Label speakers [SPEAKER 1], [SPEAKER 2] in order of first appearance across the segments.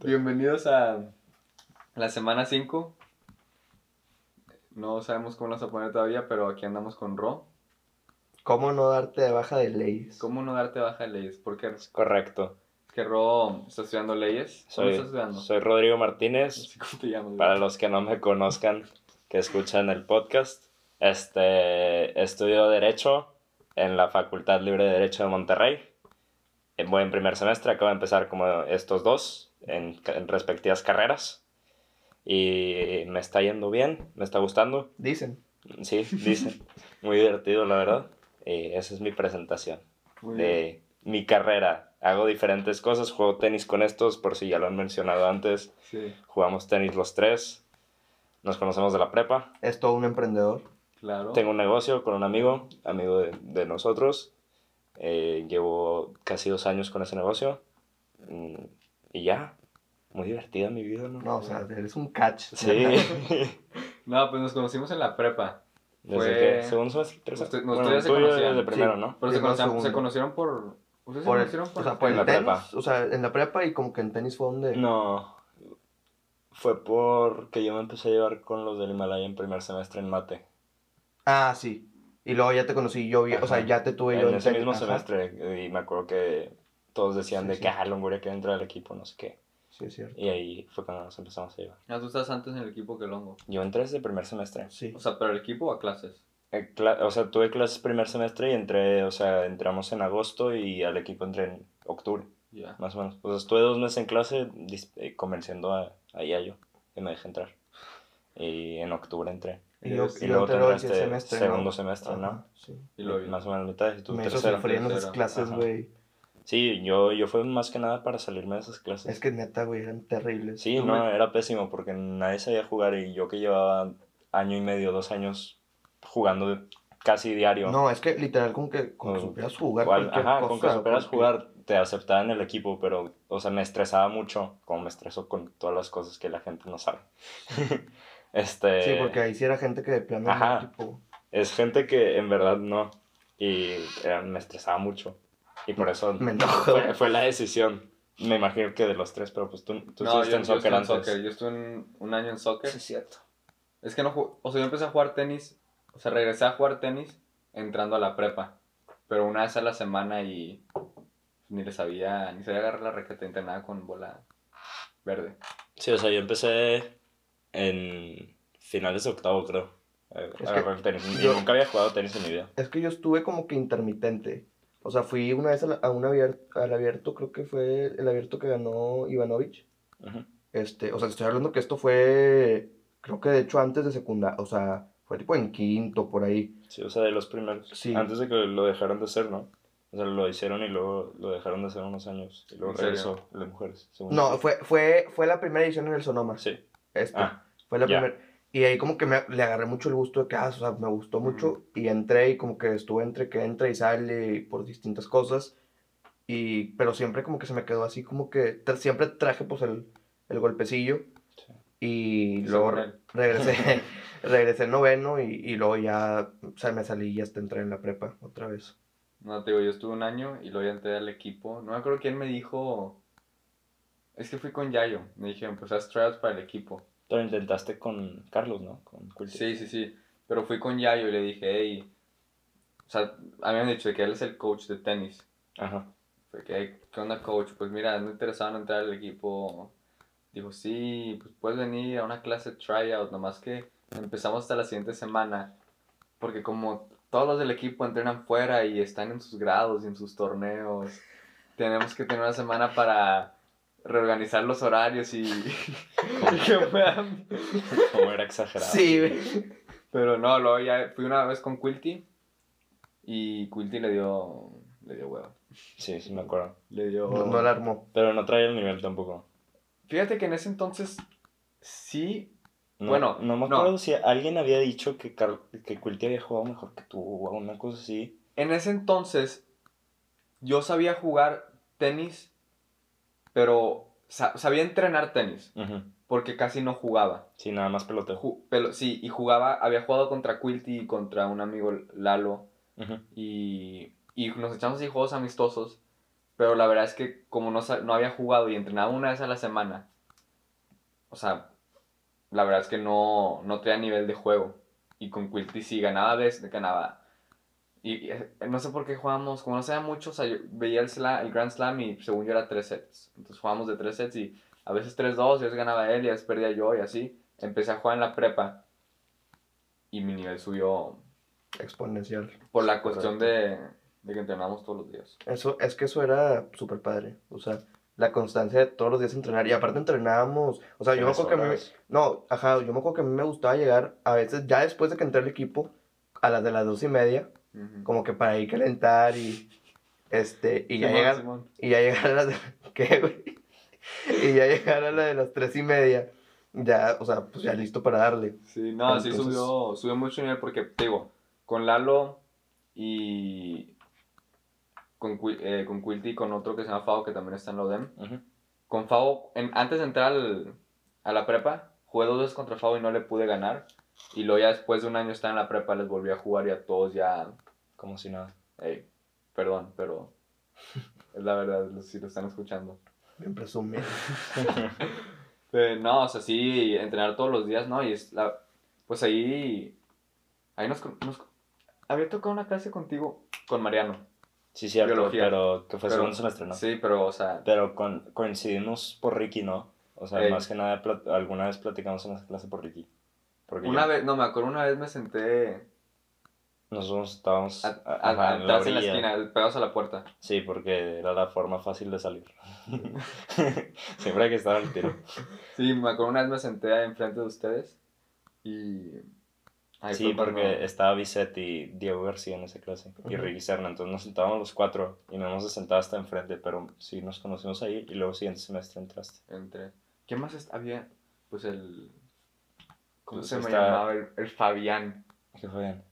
[SPEAKER 1] Bienvenidos a la semana 5. No sabemos cómo nos va a poner todavía, pero aquí andamos con Ro.
[SPEAKER 2] ¿Cómo no darte de baja de leyes?
[SPEAKER 1] ¿Cómo no darte baja de leyes? Porque
[SPEAKER 3] Es correcto.
[SPEAKER 1] que Ro está estudiando leyes. ¿Cómo
[SPEAKER 3] Soy,
[SPEAKER 1] estás estudiando?
[SPEAKER 3] soy Rodrigo Martínez.
[SPEAKER 1] Como te llamas.
[SPEAKER 3] Para los que no me conozcan, que escuchan el podcast, este, estudio Derecho en la Facultad Libre de Derecho de Monterrey. Voy en primer semestre, acabo de empezar como estos dos en, en respectivas carreras. Y me está yendo bien, me está gustando.
[SPEAKER 2] Dicen.
[SPEAKER 3] Sí, dicen. Muy divertido, la verdad. Y esa es mi presentación
[SPEAKER 1] Muy bien.
[SPEAKER 3] de mi carrera. Hago diferentes cosas, juego tenis con estos, por si ya lo han mencionado antes.
[SPEAKER 1] Sí,
[SPEAKER 3] Jugamos tenis los tres. Nos conocemos de la prepa.
[SPEAKER 2] Es todo un emprendedor.
[SPEAKER 1] claro.
[SPEAKER 3] Tengo un negocio con un amigo, amigo de, de nosotros. Eh, llevo casi dos años con ese negocio. Y ya. Muy divertida mi vida, ¿no?
[SPEAKER 2] No, o sea, eres un catch.
[SPEAKER 3] Sí.
[SPEAKER 1] No, pues nos conocimos en la prepa.
[SPEAKER 3] Desde
[SPEAKER 1] Fue-
[SPEAKER 3] que segundo semestre, tercero.
[SPEAKER 1] Usted- no,
[SPEAKER 3] bueno,
[SPEAKER 1] ustedes se
[SPEAKER 3] tú y yo
[SPEAKER 1] conocían.
[SPEAKER 3] desde primero,
[SPEAKER 2] Sí.
[SPEAKER 3] ¿no?
[SPEAKER 1] Pero
[SPEAKER 2] Sí,
[SPEAKER 1] se, conocían, se conocieron por... ¿Ustedes
[SPEAKER 2] Por
[SPEAKER 1] se conocieron por,
[SPEAKER 2] o sea, por el
[SPEAKER 3] la
[SPEAKER 2] tenis.
[SPEAKER 3] prepa.
[SPEAKER 2] O sea, en la prepa y como que en tenis fue donde.
[SPEAKER 3] No. Fue porque yo me empecé a llevar con los del Himalaya en primer semestre en mate.
[SPEAKER 2] Ah, sí. Y luego ya te conocí yo, bien- o sea, ya te tuve yo
[SPEAKER 3] en ese
[SPEAKER 2] tenis.
[SPEAKER 3] mismo
[SPEAKER 2] Ajá.
[SPEAKER 3] semestre. Y me acuerdo que todos decían
[SPEAKER 2] Sí,
[SPEAKER 3] de
[SPEAKER 2] sí.
[SPEAKER 3] que, ah, Longoria quiere entrar al equipo, no sé qué.
[SPEAKER 2] Sí, es cierto.
[SPEAKER 3] Y ahí fue cuando nos empezamos a llevar.
[SPEAKER 1] Ah, tú estás antes en el equipo que Longo.
[SPEAKER 3] Yo entré desde primer semestre.
[SPEAKER 2] Sí.
[SPEAKER 1] O sea, pero el equipo o a clases.
[SPEAKER 3] Eh, cla- O sea, tuve clases primer semestre y entré, o sea, entramos en agosto y al equipo entré en octubre,
[SPEAKER 1] Ya.
[SPEAKER 3] más o menos. O sea, estuve dos meses en clase dis- eh, convenciendo a, a Yayo que me dejé entrar. Y en octubre entré.
[SPEAKER 2] Y yo,
[SPEAKER 1] Y
[SPEAKER 2] y
[SPEAKER 3] luego
[SPEAKER 2] yo entré
[SPEAKER 3] tendrá
[SPEAKER 2] el
[SPEAKER 3] este
[SPEAKER 2] semestre.
[SPEAKER 3] segundo
[SPEAKER 2] ¿no?
[SPEAKER 3] semestre,
[SPEAKER 2] Ajá,
[SPEAKER 3] ¿no?
[SPEAKER 2] Sí.
[SPEAKER 1] Y lo
[SPEAKER 3] Más o menos mitad y tu
[SPEAKER 2] Me hizo
[SPEAKER 3] tercero.
[SPEAKER 2] sufrir en esas clases, güey.
[SPEAKER 3] Sí, yo, yo fue más que nada para salirme de esas clases.
[SPEAKER 2] Es que neta, güey, eran terribles.
[SPEAKER 3] Sí, no,
[SPEAKER 1] me-
[SPEAKER 3] era pésimo porque nadie sabía jugar y yo que llevaba año y medio, dos años jugando casi diario.
[SPEAKER 2] No, es que literal con que, con que
[SPEAKER 3] Con-
[SPEAKER 2] supieras jugar
[SPEAKER 3] Cual- ajá,
[SPEAKER 2] cosa.
[SPEAKER 3] con que supieras
[SPEAKER 2] porque-
[SPEAKER 3] jugar te aceptaban en el equipo, pero, o sea, me estresaba mucho, como me estreso con todas las cosas que la gente no sabe. este,
[SPEAKER 2] Sí, porque ahí sí era gente que de plano
[SPEAKER 3] Ajá.
[SPEAKER 2] tipo...
[SPEAKER 3] es gente que en verdad no, y eh, me estresaba mucho, y por eso
[SPEAKER 2] Me enojo.
[SPEAKER 3] fue, fue la decisión. Me imagino que de los tres, pero pues tú, tú
[SPEAKER 1] no,
[SPEAKER 3] estuviste
[SPEAKER 1] yo,
[SPEAKER 3] en
[SPEAKER 1] yo
[SPEAKER 3] soccer
[SPEAKER 1] estuve en
[SPEAKER 3] antes.
[SPEAKER 1] soccer. Yo estuve en un año en soccer.
[SPEAKER 3] Sí, es cierto.
[SPEAKER 1] Es que no O sea, yo empecé a jugar tenis. O sea, regresé a jugar tenis entrando a la prepa. Pero una vez a la semana y. Ni le sabía. Ni sabía agarrar la raqueta. Entrenaba con bola verde.
[SPEAKER 3] Sí, o sea, yo empecé en finales de octavo, creo. a- a agarrar el tenis. Y
[SPEAKER 2] yo-
[SPEAKER 3] nunca había jugado tenis en mi vida.
[SPEAKER 2] Es que yo estuve como que intermitente. O sea, fui una vez a, la- a un abierto, al abierto, creo que fue el abierto que ganó Ivanovich. Este, o sea, te estoy hablando que esto fue, creo que de hecho antes de secundaria, o sea, fue tipo en quinto, por ahí.
[SPEAKER 3] Sí, o sea, de los primeros.
[SPEAKER 2] Sí.
[SPEAKER 3] Antes de que lo dejaran de hacer, ¿no? O sea, lo hicieron y luego lo dejaron de hacer unos años. Y luego regresó de mujeres. según
[SPEAKER 2] No, fue, fue, fue la primera edición en el Sonoma.
[SPEAKER 3] Sí.
[SPEAKER 2] Este,
[SPEAKER 3] Ah,
[SPEAKER 2] fue la primera. Y ahí como que me, le agarré mucho el gusto de que, ah, o sea, me gustó mucho. Y entré y como que estuve entre que entra y sale por distintas cosas. Y, pero siempre como que se me quedó así como que, tra- siempre traje pues el, el golpecillo.
[SPEAKER 3] Sí.
[SPEAKER 2] Y luego re- regresé, regresé noveno y, y luego ya, o sea, me salí y hasta entré en la prepa otra vez.
[SPEAKER 1] No, te digo, yo estuve un año y luego ya entré al equipo. No me acuerdo quién me dijo. Es que fui con Yayo. Me dijeron, pues haz tryouts para el equipo.
[SPEAKER 3] Pero intentaste con Carlos, ¿no? Con Quilty.
[SPEAKER 1] Sí, sí, sí. Pero fui con Yayo y le dije, hey. O sea, a mí me han dicho que él es el coach de tenis.
[SPEAKER 3] Ajá.
[SPEAKER 1] Fue que, "Hey, ¿qué onda, coach? Pues mira, ando interesado en entrar al equipo. Dijo, sí, pues puedes venir a una clase tryout, nomás que empezamos hasta la siguiente semana. Porque como todos los del equipo entrenan fuera y están en sus grados y en sus torneos, tenemos que tener una semana para reorganizar los horarios y, y que puedan
[SPEAKER 3] Como era exagerado.
[SPEAKER 2] Sí, güey.
[SPEAKER 1] pero no, luego ya fui una vez con Quilty y Quilty le dio, le dio huevo.
[SPEAKER 3] Sí, sí me acuerdo.
[SPEAKER 1] Le dio...
[SPEAKER 2] No, no la armó.
[SPEAKER 3] Pero no traía el nivel tampoco.
[SPEAKER 1] Fíjate que en ese entonces sí,
[SPEAKER 3] No,
[SPEAKER 1] Bueno,
[SPEAKER 3] no me
[SPEAKER 1] no.
[SPEAKER 3] acuerdo si alguien había dicho que, Car- que Quilty había jugado mejor que tú o una cosa así.
[SPEAKER 1] en ese entonces yo sabía jugar tenis, pero sa- sabía entrenar tenis, porque casi no jugaba.
[SPEAKER 3] Sí, nada más peloteo.
[SPEAKER 1] Ju- sí, y jugaba, había jugado contra Quilty y contra un amigo Lalo, y, y nos echamos así juegos amistosos, Pero la verdad es que como no, no había jugado y entrenaba una vez a la semana, o sea, la verdad es que no, no tenía nivel de juego. Y con Quilty sí ganaba veces, ganaba. Y, y, eh, no sé por qué jugábamos, como no sabía mucho, o sea, yo veía el, sla- el Grand Slam y según yo era tres sets. Entonces jugábamos de tres sets y a veces 3-2, y a veces ganaba él y a veces perdía yo y así. Empecé a jugar en la prepa y mi nivel subió
[SPEAKER 2] Exponencial.
[SPEAKER 1] por la cuestión de, de que entrenamos todos los días.
[SPEAKER 2] Eso, es que eso era súper padre. O sea, la constancia de todos los días entrenar. Y aparte entrenábamos. O sea, yo me acuerdo que a mí. No, ajá, yo me acuerdo que a mí me gustaba llegar a veces, ya después de que entré al equipo, a las de las dos y media, Como que para ir calentar y. Este, y ya
[SPEAKER 1] Simón,
[SPEAKER 2] llegar.
[SPEAKER 1] Simón.
[SPEAKER 2] Y ya llegar a las de. ¿Qué, güey? Y ya llegar a la de las tres y media. Ya, o sea, pues ya listo para darle.
[SPEAKER 1] Sí, no, sí
[SPEAKER 2] Entonces-
[SPEAKER 1] subió, subió mucho nivel porque, te digo, con Lalo y con, eh, con Quilty y con otro que se llama Fao, que también está en la UDEM.
[SPEAKER 3] Ujú.
[SPEAKER 1] Con Fao, en- antes de entrar al- a la prepa, jugué dos veces contra Fao y no le pude ganar. Y luego ya después de un año estar en la prepa les volví a jugar y a todos ya,
[SPEAKER 3] Como si nada.
[SPEAKER 1] hey, perdón, pero es la verdad, si lo están escuchando.
[SPEAKER 2] Bien presumido.
[SPEAKER 1] Eh, no, o sea, sí, entrenar todos los días, ¿no? Y es la, pues ahí, ahí nos, nos- había tocado una clase contigo, con Mariano.
[SPEAKER 3] Sí, cierto,
[SPEAKER 1] Biología.
[SPEAKER 3] pero que fue
[SPEAKER 1] Pero-
[SPEAKER 3] segundo semestre, ¿no?
[SPEAKER 1] Sí, pero, o sea,
[SPEAKER 3] Pero con, coincidimos por Ricky, ¿no? O sea,
[SPEAKER 1] Ey.
[SPEAKER 3] más que nada, alguna vez platicamos en esa clase por Ricky. Porque
[SPEAKER 1] una
[SPEAKER 3] yo-
[SPEAKER 1] vez, no, me acuerdo, una vez me senté
[SPEAKER 3] nosotros estábamos
[SPEAKER 1] a-
[SPEAKER 3] a- ajá, en la
[SPEAKER 1] en la esquina, pegados a la puerta.
[SPEAKER 3] Sí, porque era la forma fácil de salir. Siempre hay que estar al tiro.
[SPEAKER 1] Sí, me acuerdo una vez me senté enfrente de ustedes y... ahí
[SPEAKER 3] sí, porque
[SPEAKER 1] cuando-
[SPEAKER 3] estaba Bisette y Diego García en esa clase. Y. Ricky Serna. Entonces nos sentábamos los cuatro y nos hemos sentado hasta enfrente. Pero sí nos conocimos ahí y luego siguiente semestre entraste.
[SPEAKER 1] Entre... ¿Qué más había? Pues el... ¿Cómo se me
[SPEAKER 3] está-
[SPEAKER 1] llamaba? El, el Fabián.
[SPEAKER 3] ¿Qué fue bien?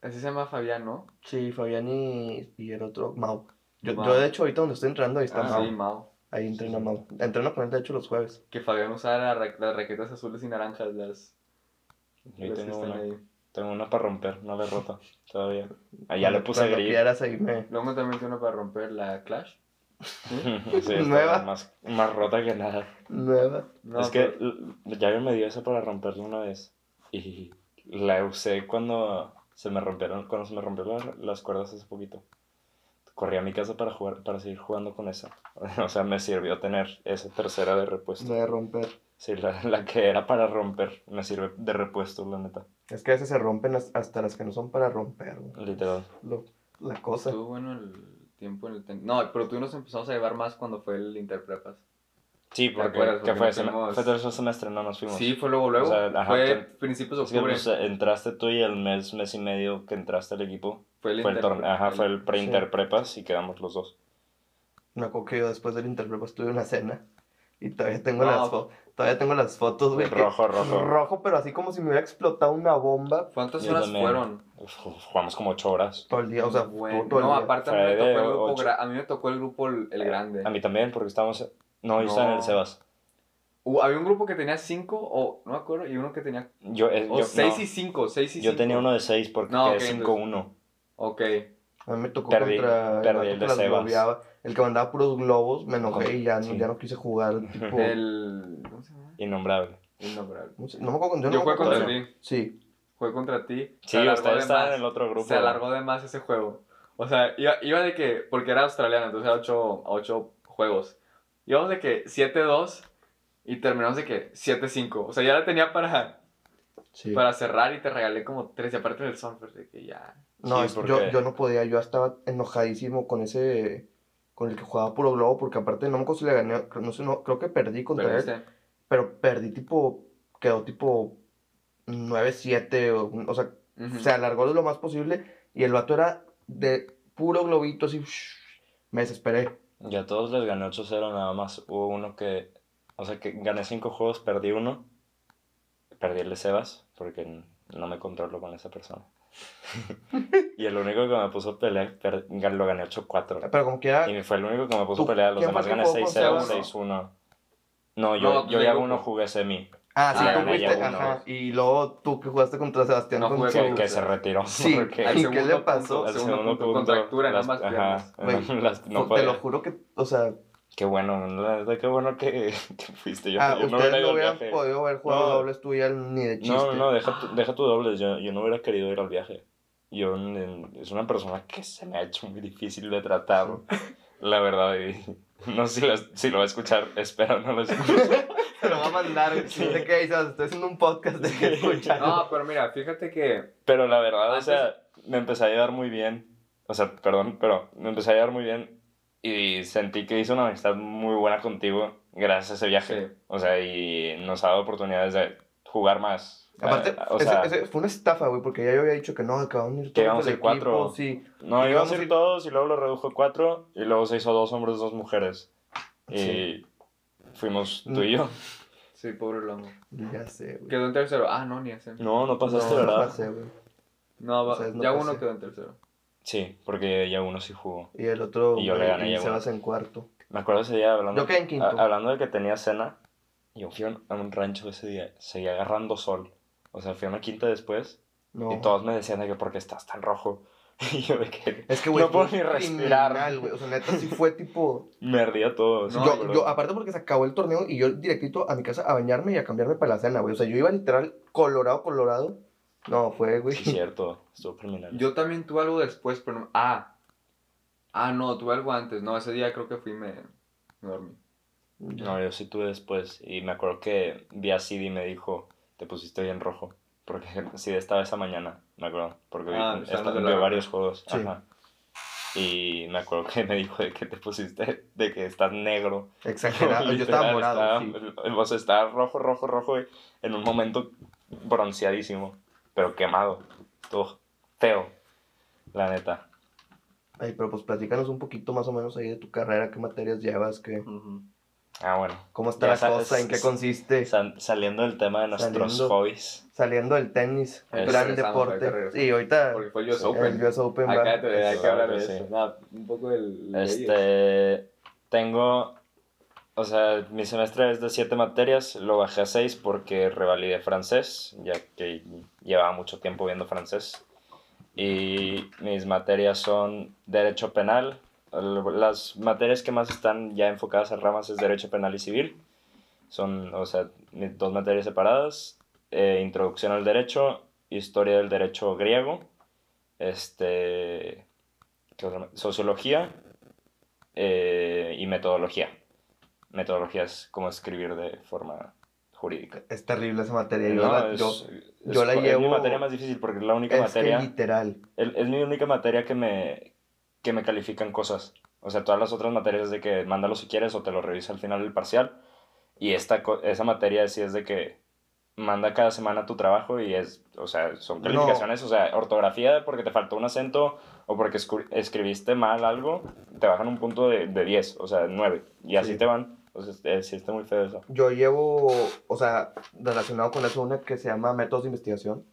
[SPEAKER 1] Así se llama Fabián, ¿no?
[SPEAKER 2] Sí, Fabián y, y el otro, Mau. Yo,
[SPEAKER 1] Mau.
[SPEAKER 2] yo, de hecho, ahorita donde estoy entrando, ahí está
[SPEAKER 1] Ah,
[SPEAKER 2] Mau.
[SPEAKER 1] sí, Mao.
[SPEAKER 2] Ahí entrena Mau. Entreno con él, de hecho, los jueves.
[SPEAKER 1] Que Fabián usara la ra- las raquetas azules y naranjas, las,
[SPEAKER 3] Yo
[SPEAKER 1] las que
[SPEAKER 3] tengo una,
[SPEAKER 1] ahí.
[SPEAKER 3] tengo una para romper, no la he roto todavía. Ah, ya le puse gris.
[SPEAKER 2] ahí me...
[SPEAKER 1] Luego también tiene una para romper la Clash.
[SPEAKER 3] Sí,
[SPEAKER 2] Nueva.
[SPEAKER 3] Más, más rota que nada.
[SPEAKER 2] Nueva.
[SPEAKER 1] No,
[SPEAKER 3] es que
[SPEAKER 1] pero-
[SPEAKER 3] ya me dio esa para romperla una vez. Y la usé cuando se me rompieron, cuando se me rompieron la- las cuerdas hace poquito. Corrí a mi casa para jugar, para seguir jugando con esa. O sea, me sirvió tener esa tercera de repuesto.
[SPEAKER 2] No de romper.
[SPEAKER 3] Sí, la, la que era para romper, me sirve de repuesto, la neta.
[SPEAKER 2] Es que a veces se rompen as- hasta las que no son para romper, güey.
[SPEAKER 3] Literal.
[SPEAKER 2] Lo- la cosa.
[SPEAKER 1] Estuvo bueno el tiempo en el... ten- No, pero tú y nos empezamos a llevar más cuando fue el Interprepas.
[SPEAKER 3] Sí,
[SPEAKER 1] ¿Te
[SPEAKER 3] porque,
[SPEAKER 1] acuerdas?
[SPEAKER 3] que
[SPEAKER 1] Porque
[SPEAKER 3] fue,
[SPEAKER 1] fuimos-
[SPEAKER 3] fue tercer semestre, no nos fuimos.
[SPEAKER 1] Sí, fue luego, luego.
[SPEAKER 3] O sea, ajá,
[SPEAKER 1] fue
[SPEAKER 3] te-
[SPEAKER 1] principios de octubre.
[SPEAKER 3] pues, entraste tú y el mes, mes y medio que entraste al equipo
[SPEAKER 1] fue el,
[SPEAKER 3] fue el torneo, ajá, fue el pre-inter
[SPEAKER 2] Sí.
[SPEAKER 3] prepas y quedamos los dos.
[SPEAKER 2] Me acuerdo que yo después del Interprepas tuve una cena. Y todavía tengo,
[SPEAKER 1] No,
[SPEAKER 2] las, fo- todavía tengo las fotos, güey.
[SPEAKER 3] Rojo, rojo.
[SPEAKER 2] Rojo, pero así como si me hubiera explotado una bomba
[SPEAKER 1] ¿Cuántas
[SPEAKER 3] Yo
[SPEAKER 1] horas
[SPEAKER 3] también.
[SPEAKER 1] fueron?
[SPEAKER 3] Uf, Jugamos como ocho horas.
[SPEAKER 2] todo el día. O sea,
[SPEAKER 1] Bueno,
[SPEAKER 2] todo, todo el
[SPEAKER 1] no,
[SPEAKER 2] día.
[SPEAKER 1] aparte a mí, me tocó el grupo a mí me tocó el grupo el, el grande.
[SPEAKER 3] A mí también, porque estábamos... No, yo estaba en el. Sebas.
[SPEAKER 1] Uh, había un grupo que tenía cinco, o no me acuerdo, y uno que tenía...
[SPEAKER 3] Yo, eh,
[SPEAKER 1] O
[SPEAKER 3] yo,
[SPEAKER 1] seis
[SPEAKER 3] no,
[SPEAKER 1] y cinco, seis y
[SPEAKER 3] yo
[SPEAKER 1] cinco.
[SPEAKER 3] tenía uno de seis porque
[SPEAKER 1] No,
[SPEAKER 3] quedé
[SPEAKER 1] ok,
[SPEAKER 3] 5-1.
[SPEAKER 1] Ok.
[SPEAKER 2] A mí me tocó
[SPEAKER 3] Perdí-
[SPEAKER 2] contra
[SPEAKER 3] perdí el de Sebas.
[SPEAKER 2] El que mandaba puros globos, me enojé y ya, no-
[SPEAKER 3] Sí.
[SPEAKER 2] ya no quise jugar. Tipo,
[SPEAKER 1] El... ¿Cómo se llama?
[SPEAKER 3] Innombrable.
[SPEAKER 1] Innombrable.
[SPEAKER 2] no, me acuerdo. Yo,
[SPEAKER 1] Yo
[SPEAKER 2] no
[SPEAKER 1] jugué contra
[SPEAKER 2] acuerdo.
[SPEAKER 1] ti.
[SPEAKER 2] Sí.
[SPEAKER 1] Jugué contra ti.
[SPEAKER 3] Sí, estaban
[SPEAKER 1] más.
[SPEAKER 3] en el otro grupo.
[SPEAKER 1] Se alargó de más ese juego. O sea, iba, iba de que, porque era australiano, entonces era 8, ocho juegos. Íbamos de que 7-2 y terminamos de que 7-5. O sea, ya la tenía para,
[SPEAKER 2] Sí.
[SPEAKER 1] para cerrar y te regalé como 3. Y aparte del Sunford, de que ya.
[SPEAKER 2] No,
[SPEAKER 3] Sí,
[SPEAKER 2] yo, yo no podía, yo estaba enojadísimo con ese, con el que jugaba puro globo, porque aparte no me acuerdo si le gané, no sé, no, creo que perdí contra él, pero perdí tipo, quedó tipo 9-7, o, o sea, se alargó lo más posible, y el vato era de puro globito, así, me desesperé.
[SPEAKER 3] Y a todos les gané 8-0 nada más. Hubo uno que... O sea, que gané 5 juegos, perdí uno. Perdí el de Sebas, porque no me controlo con esa persona. y el único que me puso a pelear, per- gan- lo gané 8-4.
[SPEAKER 2] Pero como quiera,
[SPEAKER 3] Y fue el único que me puso
[SPEAKER 2] ¿Tú-
[SPEAKER 3] a pelear. Los demás gané
[SPEAKER 2] que jugó con
[SPEAKER 3] 6-0,
[SPEAKER 1] Sebas?
[SPEAKER 3] 6-1. No, yo,
[SPEAKER 1] No,
[SPEAKER 3] yo ya uno jugué semi.
[SPEAKER 2] Ah, sí,
[SPEAKER 1] Ah,
[SPEAKER 2] tú fuiste, ajá. Y luego tú que jugaste contra Sebastián
[SPEAKER 1] No
[SPEAKER 2] con
[SPEAKER 1] jugué
[SPEAKER 3] Que, que se retiró.
[SPEAKER 2] Sí,
[SPEAKER 3] porque
[SPEAKER 1] Al
[SPEAKER 2] ¿qué le pasó?
[SPEAKER 3] al
[SPEAKER 1] segundo
[SPEAKER 3] segundo
[SPEAKER 1] punto,
[SPEAKER 3] punto,
[SPEAKER 1] contractura en
[SPEAKER 3] las-
[SPEAKER 1] ambas
[SPEAKER 3] ajá, las- no
[SPEAKER 2] Te lo juro que, o sea,
[SPEAKER 3] Qué bueno, la verdad, qué bueno que, que fuiste. Yo,
[SPEAKER 2] ah,
[SPEAKER 3] yo no
[SPEAKER 2] ustedes
[SPEAKER 3] hubiera ido
[SPEAKER 2] no hubieran podido haber jugado
[SPEAKER 3] No.
[SPEAKER 2] dobles tú ya ni de chiste.
[SPEAKER 3] No, no, no, deja tu, deja tu dobles. Yo, yo no hubiera querido ir al viaje. Yo en- es una persona que se me ha hecho muy difícil de tratar, la verdad. Y no sé si lo, si lo va a escuchar, espero no lo escuche.
[SPEAKER 2] Se lo va a mandar. ¿De qué dices? Estoy haciendo un podcast de que escuchar.
[SPEAKER 1] No, pero mira, fíjate que
[SPEAKER 3] Pero la verdad,
[SPEAKER 1] Antes-
[SPEAKER 3] o sea, me empecé a llevar muy bien. O sea, perdón, pero me empecé a llevar muy bien. Y sentí que hice una amistad muy buena contigo gracias a ese viaje.
[SPEAKER 1] Sí.
[SPEAKER 3] O sea, y nos ha dado oportunidades de jugar más.
[SPEAKER 2] Aparte,
[SPEAKER 3] Eh, o sea,
[SPEAKER 2] ese fue una estafa, güey, porque ya yo había dicho que no, que van a ir
[SPEAKER 3] Que
[SPEAKER 2] todos
[SPEAKER 3] íbamos a ir cuatro.
[SPEAKER 2] Sí.
[SPEAKER 3] No,
[SPEAKER 2] Y
[SPEAKER 3] íbamos a ir todos y luego lo redujo a cuatro y luego se hizo dos hombres, dos mujeres. Y
[SPEAKER 2] Sí.
[SPEAKER 3] fuimos tú y yo.
[SPEAKER 1] Sí, pobre Longo.
[SPEAKER 2] Ya sé, güey.
[SPEAKER 1] Quedó en tercero. Ah, no, ni ese.
[SPEAKER 3] No, no pasaste,
[SPEAKER 2] no,
[SPEAKER 3] ¿verdad?
[SPEAKER 2] No pasé, güey.
[SPEAKER 1] No,
[SPEAKER 2] no
[SPEAKER 1] ya
[SPEAKER 2] pasé.
[SPEAKER 1] uno quedó en tercero.
[SPEAKER 3] Sí, porque ya uno sí jugó.
[SPEAKER 2] Y el otro,
[SPEAKER 3] Y yo le gané
[SPEAKER 2] y
[SPEAKER 3] ya,
[SPEAKER 2] Sebas en cuarto.
[SPEAKER 3] Me acuerdo ese día hablando,
[SPEAKER 2] Yo quedé en quinto.
[SPEAKER 3] a- hablando de que tenía cena. Yo fui a un, rancho ese día, seguía agarrando sol. O sea, fui a una quinta después
[SPEAKER 2] No.
[SPEAKER 3] y todos me decían de que por qué estás tan rojo. Y yo de que
[SPEAKER 2] Es que, güey,
[SPEAKER 3] no puedo ni respirar.
[SPEAKER 2] criminal. O sea, neta, sí fue tipo...
[SPEAKER 3] me ardía todo.
[SPEAKER 1] No,
[SPEAKER 2] yo, yo, aparte porque se acabó el torneo y yo directito a mi casa a bañarme y a cambiarme para la cena, güey. O sea, yo iba literal colorado, colorado. No, fue, güey.
[SPEAKER 3] Sí, cierto, estuvo criminal.
[SPEAKER 1] Yo también tuve algo después, pero no. Ah. Ah, no, tuve algo antes. No, ese día creo que fui y me, me dormí.
[SPEAKER 3] No, yo sí tuve después. Y me acuerdo que vi a Sid y me dijo, te pusiste bien rojo. Porque Sid estaba esa mañana, me acuerdo. Porque vi,
[SPEAKER 1] Ah,
[SPEAKER 3] vio
[SPEAKER 1] ropa.
[SPEAKER 3] varios juegos.
[SPEAKER 2] Sí.
[SPEAKER 3] Ajá. Y me acuerdo que me dijo de que te pusiste, de que estás negro.
[SPEAKER 2] Exagerado. yo estaba
[SPEAKER 3] Literal,
[SPEAKER 2] morado, sí.
[SPEAKER 3] estaba- O sea, estaba rojo, rojo, rojo. y En un momento bronceadísimo. Pero quemado. Todo feo. La neta.
[SPEAKER 2] Ay, pero pues platícanos un poquito más o menos ahí de tu carrera, qué materias llevas, qué,
[SPEAKER 3] Ah, bueno.
[SPEAKER 2] cómo está
[SPEAKER 3] Ya
[SPEAKER 2] la cosa, en qué consiste.
[SPEAKER 3] Sal- saliendo del tema de nuestros
[SPEAKER 2] Saliendo.
[SPEAKER 3] hobbies.
[SPEAKER 2] Saliendo del tenis,
[SPEAKER 3] Es-
[SPEAKER 2] gran deporte. Y ahorita
[SPEAKER 1] Porque fue el US
[SPEAKER 3] Sí.
[SPEAKER 1] Open.
[SPEAKER 2] el US Open.
[SPEAKER 1] Acá te, hay que hablar de
[SPEAKER 3] sí.
[SPEAKER 1] eso. Nada, un poco del.
[SPEAKER 3] Este, tengo, o sea, mi semestre es de siete materias, lo bajé a seis porque revalidé francés, ya que llevaba mucho tiempo viendo francés. Y mis materias son derecho penal. Las materias que más están ya enfocadas a ramas es derecho penal y civil. Son, o sea, dos materias separadas. eh, introducción al derecho, historia del derecho griego, este, ¿qué otra ma- sociología eh, y metodología. Metodología es como escribir de forma jurídica.
[SPEAKER 2] Es terrible esa materia. Yo,
[SPEAKER 3] No,
[SPEAKER 2] la,
[SPEAKER 3] es-
[SPEAKER 2] yo-
[SPEAKER 3] es-
[SPEAKER 2] yo la
[SPEAKER 3] es mi
[SPEAKER 2] llevo-
[SPEAKER 3] materia más difícil porque es la única materia.
[SPEAKER 2] que literal.
[SPEAKER 3] el- es mi única materia que me, que me califican cosas. O sea, todas las otras materias es de que mándalo si quieres o te lo revisa al final del parcial. Y esta, esa materia sí es de que manda cada semana tu trabajo y es, o sea, son calificaciones, o sea, ortografía porque te faltó un acento o porque escri- escribiste mal algo, te bajan un punto de, de 10, o sea, 9. Y así
[SPEAKER 2] Sí.
[SPEAKER 3] te van. Entonces, eh, sí está muy feo eso.
[SPEAKER 2] Yo llevo, o sea, relacionado con eso, una que se llama métodos de investigación.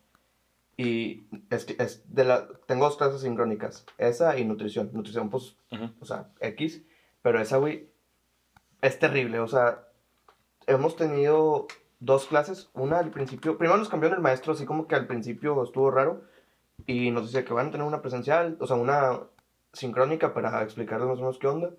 [SPEAKER 2] Y es, es de la, tengo dos clases sincrónicas, esa y nutrición. Nutrición, pues,
[SPEAKER 3] Ujú.
[SPEAKER 2] o sea, X. Pero esa, güey, es terrible. O sea, hemos tenido dos clases. Una al principio, primero nos cambió el maestro, así como que al principio estuvo raro. Y nos decía que van a tener una presencial, o sea, una sincrónica para explicarles más o menos qué onda.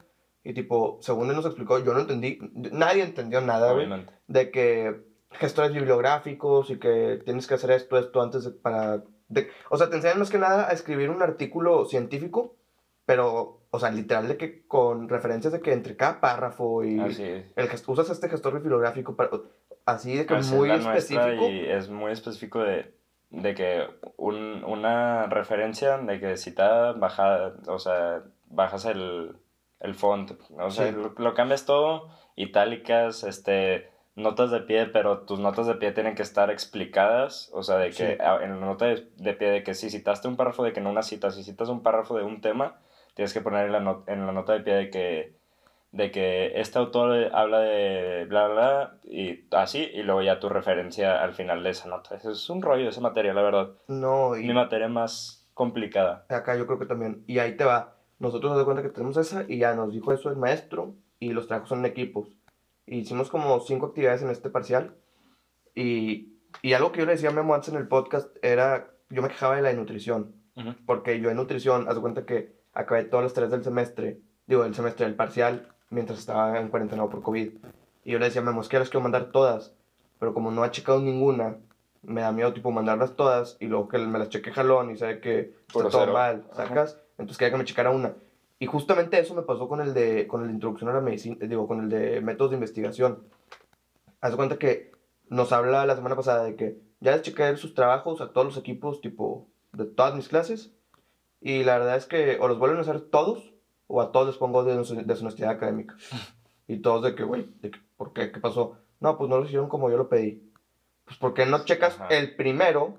[SPEAKER 2] Y tipo, según él nos explicó, yo no entendí, nadie entendió nada, güey de que gestores bibliográficos y que tienes que hacer esto, esto antes de, para... de- o sea, te enseñan más que nada a escribir un artículo científico, pero, o sea, literal de que con referencias de que entre cada párrafo y
[SPEAKER 3] Así es.
[SPEAKER 2] el usas este gestor bibliográfico para, así de que
[SPEAKER 3] Así es
[SPEAKER 2] muy específico.
[SPEAKER 3] Y es muy específico de, de que un- una referencia de que citada, baja, o sea, bajas el, el font, o sea,
[SPEAKER 2] Sí.
[SPEAKER 3] lo, lo cambias todo, itálicas, este, notas de pie, pero tus notas de pie tienen que estar explicadas, o sea, de que
[SPEAKER 2] Sí.
[SPEAKER 3] en la nota de, de pie de que si citaste un párrafo de que no una cita, si citas un párrafo de un tema, tienes que poner en la, not- en la nota de pie de que de que este autor habla de bla bla bla y así y luego ya tu referencia al final de esa nota. Eso es un rollo esa materia, la verdad.
[SPEAKER 2] No, y
[SPEAKER 3] Mi materia más complicada.
[SPEAKER 2] acá yo creo que también. Y ahí te va. Nosotros nos de cuenta que tenemos esa y ya nos dijo eso el maestro y los trabajos son en equipos. Y hicimos como cinco actividades en este parcial. Y, y algo que yo le decía a Memo antes en el podcast era, yo me quejaba de la nutrición,
[SPEAKER 3] Ujú.
[SPEAKER 2] porque yo en nutrición, haz de cuenta que acabé todas las tareas del semestre, digo, del semestre del parcial, mientras estaba en cuarentena por COVID. Y yo le decía a Memo, es que las quiero mandar todas, pero como no ha checado ninguna, me da miedo tipo mandarlas todas y luego que me las cheque jalón y sabe que
[SPEAKER 3] Por
[SPEAKER 2] está todo mal,
[SPEAKER 3] Ajá.
[SPEAKER 2] Entonces quería que me checara una. Y justamente eso me pasó con el de, con el de introducción a la medicina, digo, con el de métodos de investigación. Haz cuenta que nos habla la semana pasada de que ya les chequé sus trabajos a todos los equipos, tipo, de todas mis clases. Y la verdad es que o los vuelven a hacer todos, o a todos les pongo de, su- de su honestidad académica. Y todos de que, güey, ¿de qué- ¿por qué? ¿Qué pasó? No, pues no lo hicieron como yo lo pedí. Pues ¿por qué no checas
[SPEAKER 3] Ajá.
[SPEAKER 2] el primero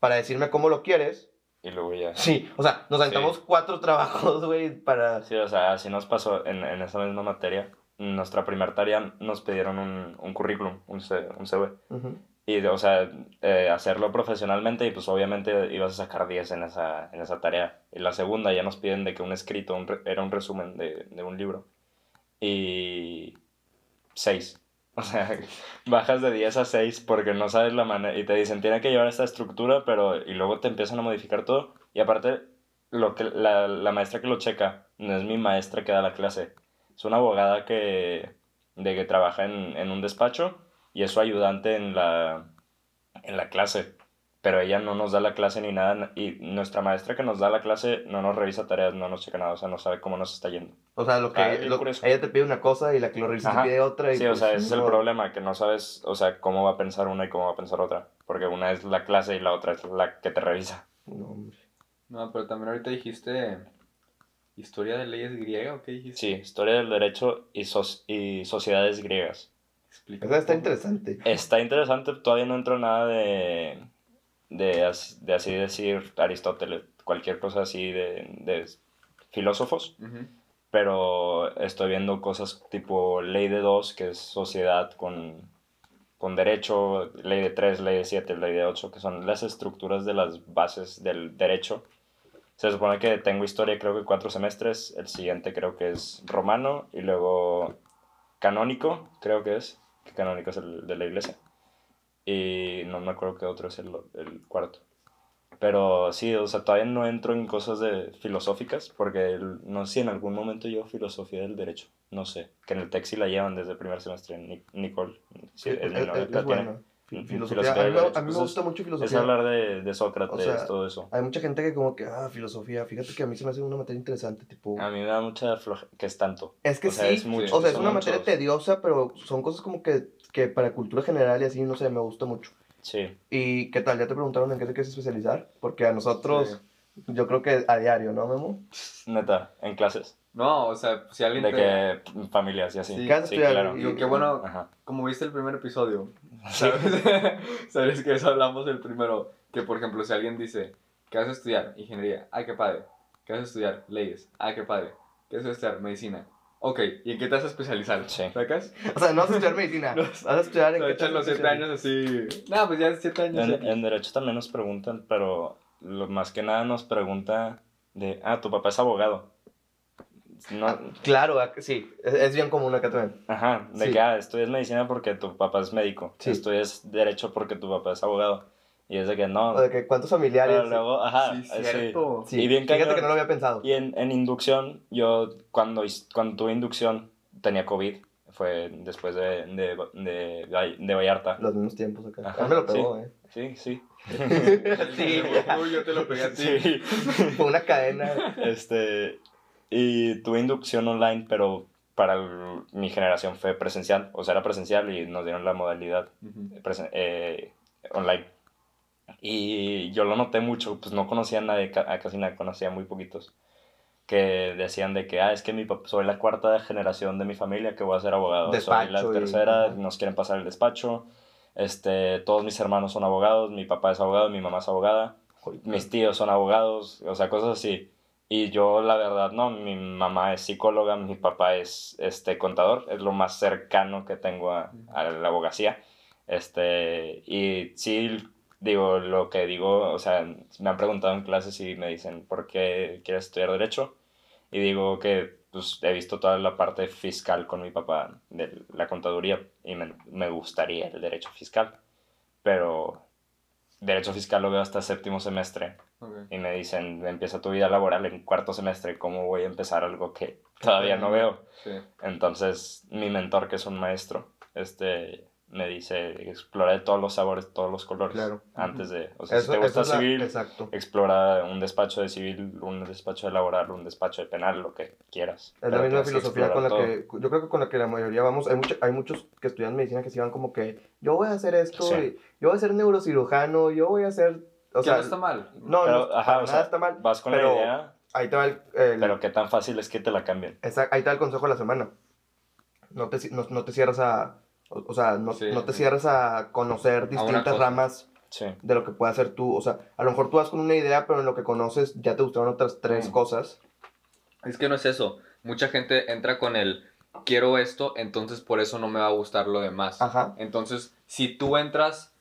[SPEAKER 2] para decirme cómo lo quieres?
[SPEAKER 3] Y luego ya.
[SPEAKER 2] Sí, o sea, nos aventamos
[SPEAKER 3] Sí.
[SPEAKER 2] cuatro trabajos, güey, para...
[SPEAKER 3] Sí, o sea, así nos pasó en, en esa misma materia. Nuestra primera tarea nos pidieron un, un currículum, un, C- un CV.
[SPEAKER 2] Ujú.
[SPEAKER 3] Y, o sea, eh, hacerlo profesionalmente y pues obviamente ibas a sacar 10 en esa, en esa tarea. Y la segunda ya nos piden de que un escrito, un re- era un resumen de, de un libro. Y 6. O sea, bajas de 10 a 6 porque no sabes la manera. Y te dicen, tiene que llevar esta estructura, pero. Y luego te empiezan a modificar todo. Y aparte, lo que, la, la maestra que lo checa no es mi maestra que da la clase. Es una abogada que, de que trabaja en, en un despacho y es su ayudante en la, en la clase. Pero ella no nos da la clase ni nada. Y nuestra maestra que nos da la clase no nos revisa tareas, no nos checa nada. O sea, no sabe cómo nos está yendo.
[SPEAKER 2] O sea, lo que
[SPEAKER 3] Ah,
[SPEAKER 2] lo-
[SPEAKER 3] curioso.
[SPEAKER 2] ella te pide una cosa y la que lo revisa te pide otra. Y
[SPEAKER 3] Sí, o
[SPEAKER 2] pues,
[SPEAKER 3] sea, ese es el problema, que no sabes, o sea, cómo va a pensar una y cómo va a pensar otra. Porque una es la clase y la otra es la que te revisa.
[SPEAKER 2] No, hombre.
[SPEAKER 1] No, pero también ahorita dijiste historia de leyes griega o qué dijiste?
[SPEAKER 3] Sí, historia del derecho y, soc- y sociedades griegas.
[SPEAKER 1] Explica.
[SPEAKER 2] Esa está
[SPEAKER 1] un poco.
[SPEAKER 2] interesante.
[SPEAKER 3] Está interesante, todavía no entro nada de, de, de así decir Aristóteles, cualquier cosa así de, de filósofos, pero estoy viendo cosas tipo ley de dos, que es sociedad con, con derecho, ley de tres, ley de siete, ley de ocho, que son las estructuras de las bases del derecho. Se supone que tengo historia creo que cuatro semestres, el siguiente creo que es romano y luego canónico, creo que es, que canónico es el de la iglesia. Y no me acuerdo qué otro es el, el cuarto. Pero sí, o sea, todavía no entro en cosas de filosóficas, porque no sé si en algún momento llevo filosofía del derecho. No sé, que en el TEC sí la llevan desde el primer semestre. Ni- Nicole, sí,
[SPEAKER 2] Sí,
[SPEAKER 3] es,
[SPEAKER 2] es,
[SPEAKER 3] novia,
[SPEAKER 2] es- es
[SPEAKER 3] la tiene.
[SPEAKER 2] bueno.
[SPEAKER 3] Ujú,
[SPEAKER 2] Filosofía.
[SPEAKER 3] filosofía
[SPEAKER 2] A mí, a mí me
[SPEAKER 3] Pues
[SPEAKER 2] gusta
[SPEAKER 3] es-
[SPEAKER 2] mucho
[SPEAKER 3] Es
[SPEAKER 2] filosofía.
[SPEAKER 3] hablar de, de Sócrates,
[SPEAKER 2] O sea,
[SPEAKER 3] todo eso.
[SPEAKER 2] Hay mucha gente que como que, ah, filosofía. Fíjate que a mí se me hace una materia interesante, tipo...
[SPEAKER 3] A mí me da mucha flojera, que es tanto.
[SPEAKER 2] Es que
[SPEAKER 3] o sea,
[SPEAKER 2] sí,
[SPEAKER 3] es mucho,
[SPEAKER 2] o sea, es una materia
[SPEAKER 3] muchos.
[SPEAKER 2] tediosa, pero son cosas como que, que para cultura general y así, no sé, me gusta mucho.
[SPEAKER 3] Sí,
[SPEAKER 2] ¿Y qué tal? ¿Ya te preguntaron en qué te quieres especializar? Porque a nosotros, yo creo que a diario, ¿no, Memo?
[SPEAKER 3] neta, en clases.
[SPEAKER 1] No, o sea, si alguien
[SPEAKER 3] De
[SPEAKER 1] te...
[SPEAKER 3] que familias y así.
[SPEAKER 1] Sí.
[SPEAKER 2] ¿Qué vas a
[SPEAKER 3] Sí, claro.
[SPEAKER 2] Y-
[SPEAKER 1] qué bueno,
[SPEAKER 3] Ajá.
[SPEAKER 1] como viste el primer episodio,
[SPEAKER 3] Sí.
[SPEAKER 1] ¿sabes? ¿Sabes que eso hablamos el primero? Que, por ejemplo, si alguien dice, ¿qué vas a estudiar? Ingeniería. Ah, qué padre. ¿Qué vas a estudiar? Leyes. Ah, qué padre. ¿Qué vas a estudiar? Medicina. Ok, ¿y en qué te vas a especializar?
[SPEAKER 3] Sí.
[SPEAKER 1] ¿Sacas?
[SPEAKER 2] O sea, no vas a estudiar medicina,
[SPEAKER 1] No.
[SPEAKER 2] vas a estudiar en qué te
[SPEAKER 1] los
[SPEAKER 2] vas a
[SPEAKER 1] 7 años así. No, pues ya 7 años.
[SPEAKER 3] En, derecho también nos preguntan, pero lo más que nada nos pregunta de, ah, tu papá es abogado. No,
[SPEAKER 2] Ah, Claro, ah, sí, es, es bien común acá también.
[SPEAKER 3] ajá, de
[SPEAKER 2] sí.
[SPEAKER 3] que, ah, estudias medicina porque tu papá es médico.
[SPEAKER 2] Sí.
[SPEAKER 3] Estudias derecho porque tu papá es abogado. Y es de que no.
[SPEAKER 2] O de que cuántos familiares.
[SPEAKER 3] pero luego, ajá,
[SPEAKER 1] Sí, cierto.
[SPEAKER 2] Sí,
[SPEAKER 3] Y bien
[SPEAKER 2] fíjate
[SPEAKER 3] cañón.
[SPEAKER 2] que no lo había pensado.
[SPEAKER 3] Y en, en inducción, yo cuando, cuando tuve inducción tenía COVID. Fue después de, de, de, de Vallarta.
[SPEAKER 2] Los mismos tiempos acá.
[SPEAKER 3] Ajá,
[SPEAKER 2] me lo pegó, eh.
[SPEAKER 3] Sí, sí.
[SPEAKER 2] sí,
[SPEAKER 1] yo te lo pegué a ti.
[SPEAKER 3] Sí.
[SPEAKER 2] Fue una cadena.
[SPEAKER 3] Este, y tuve inducción online, pero para el- mi generación fue presencial. O sea, era presencial y nos dieron la modalidad presen- eh, online. Y yo lo noté mucho, pues no conocía a nadie, a casi nadie, conocía muy poquitos. Que decían de que, ah, es que mi papá, soy la cuarta generación de mi familia que voy a ser abogado. soy
[SPEAKER 2] Despacho
[SPEAKER 3] la
[SPEAKER 2] y-
[SPEAKER 3] tercera, nos quieren pasar el despacho. Este, todos mis hermanos son abogados, mi papá es abogado, mi mamá es abogada mis tíos son abogados, o sea, cosas así. Y yo, la verdad, no, mi mamá es psicóloga, mi papá es este, contador, es lo más cercano que tengo a, a la abogacía. Este, y sí, digo, lo que digo, o sea, me han preguntado en clases y me dicen, ¿por qué quieres estudiar Derecho? Y digo que pues, he visto toda la parte fiscal con mi papá de la contaduría y me, me gustaría el derecho fiscal. pero derecho fiscal lo veo hasta séptimo semestre
[SPEAKER 1] Ok.
[SPEAKER 3] y me dicen, empieza tu vida laboral en cuarto semestre, ¿cómo voy a empezar algo que todavía no veo?
[SPEAKER 1] Sí.
[SPEAKER 3] Entonces, mi mentor, que es un maestro, este, me dice, explora de todos los sabores, todos los colores,
[SPEAKER 2] Claro.
[SPEAKER 3] antes de, o sea,
[SPEAKER 2] Eso,
[SPEAKER 3] si te gusta
[SPEAKER 2] eso es la-
[SPEAKER 3] civil,
[SPEAKER 2] Exacto.
[SPEAKER 3] explora un despacho de civil, un despacho de laboral, un despacho de penal, lo que quieras.
[SPEAKER 2] Es la misma filosofía con la que, yo creo que con la que la mayoría vamos, hay, mucho- hay muchos que estudian medicina que se van como que, yo voy a hacer esto,
[SPEAKER 3] Sí.
[SPEAKER 2] y yo voy a ser neurocirujano, yo voy a hacer, o
[SPEAKER 1] que
[SPEAKER 2] sea,
[SPEAKER 1] no está mal.
[SPEAKER 2] no,
[SPEAKER 3] Pero,
[SPEAKER 2] no,
[SPEAKER 3] ajá,
[SPEAKER 2] para
[SPEAKER 3] o
[SPEAKER 2] nada
[SPEAKER 3] sea,
[SPEAKER 2] está mal,
[SPEAKER 3] Vas con
[SPEAKER 2] pero
[SPEAKER 3] la idea,
[SPEAKER 2] ahí te va el, el-
[SPEAKER 3] pero qué tan fácil es que te la cambien.
[SPEAKER 2] esa- ahí te va el consejo de la semana, no te, no, no te cierras a, o, o sea, no,
[SPEAKER 1] Sí,
[SPEAKER 2] no te
[SPEAKER 1] sí.
[SPEAKER 2] cierras a conocer distintas
[SPEAKER 1] cosa.
[SPEAKER 2] ramas
[SPEAKER 3] Sí,
[SPEAKER 2] de lo que puede hacer tú, o sea, a lo mejor tú vas con una idea, pero en lo que conoces ya te gustaron otras tres
[SPEAKER 1] Mm.
[SPEAKER 2] cosas,
[SPEAKER 1] Es que no es eso. Mucha gente entra con el quiero esto, entonces por eso no me va a gustar lo demás.
[SPEAKER 2] Ajá.
[SPEAKER 1] Entonces, si tú entras,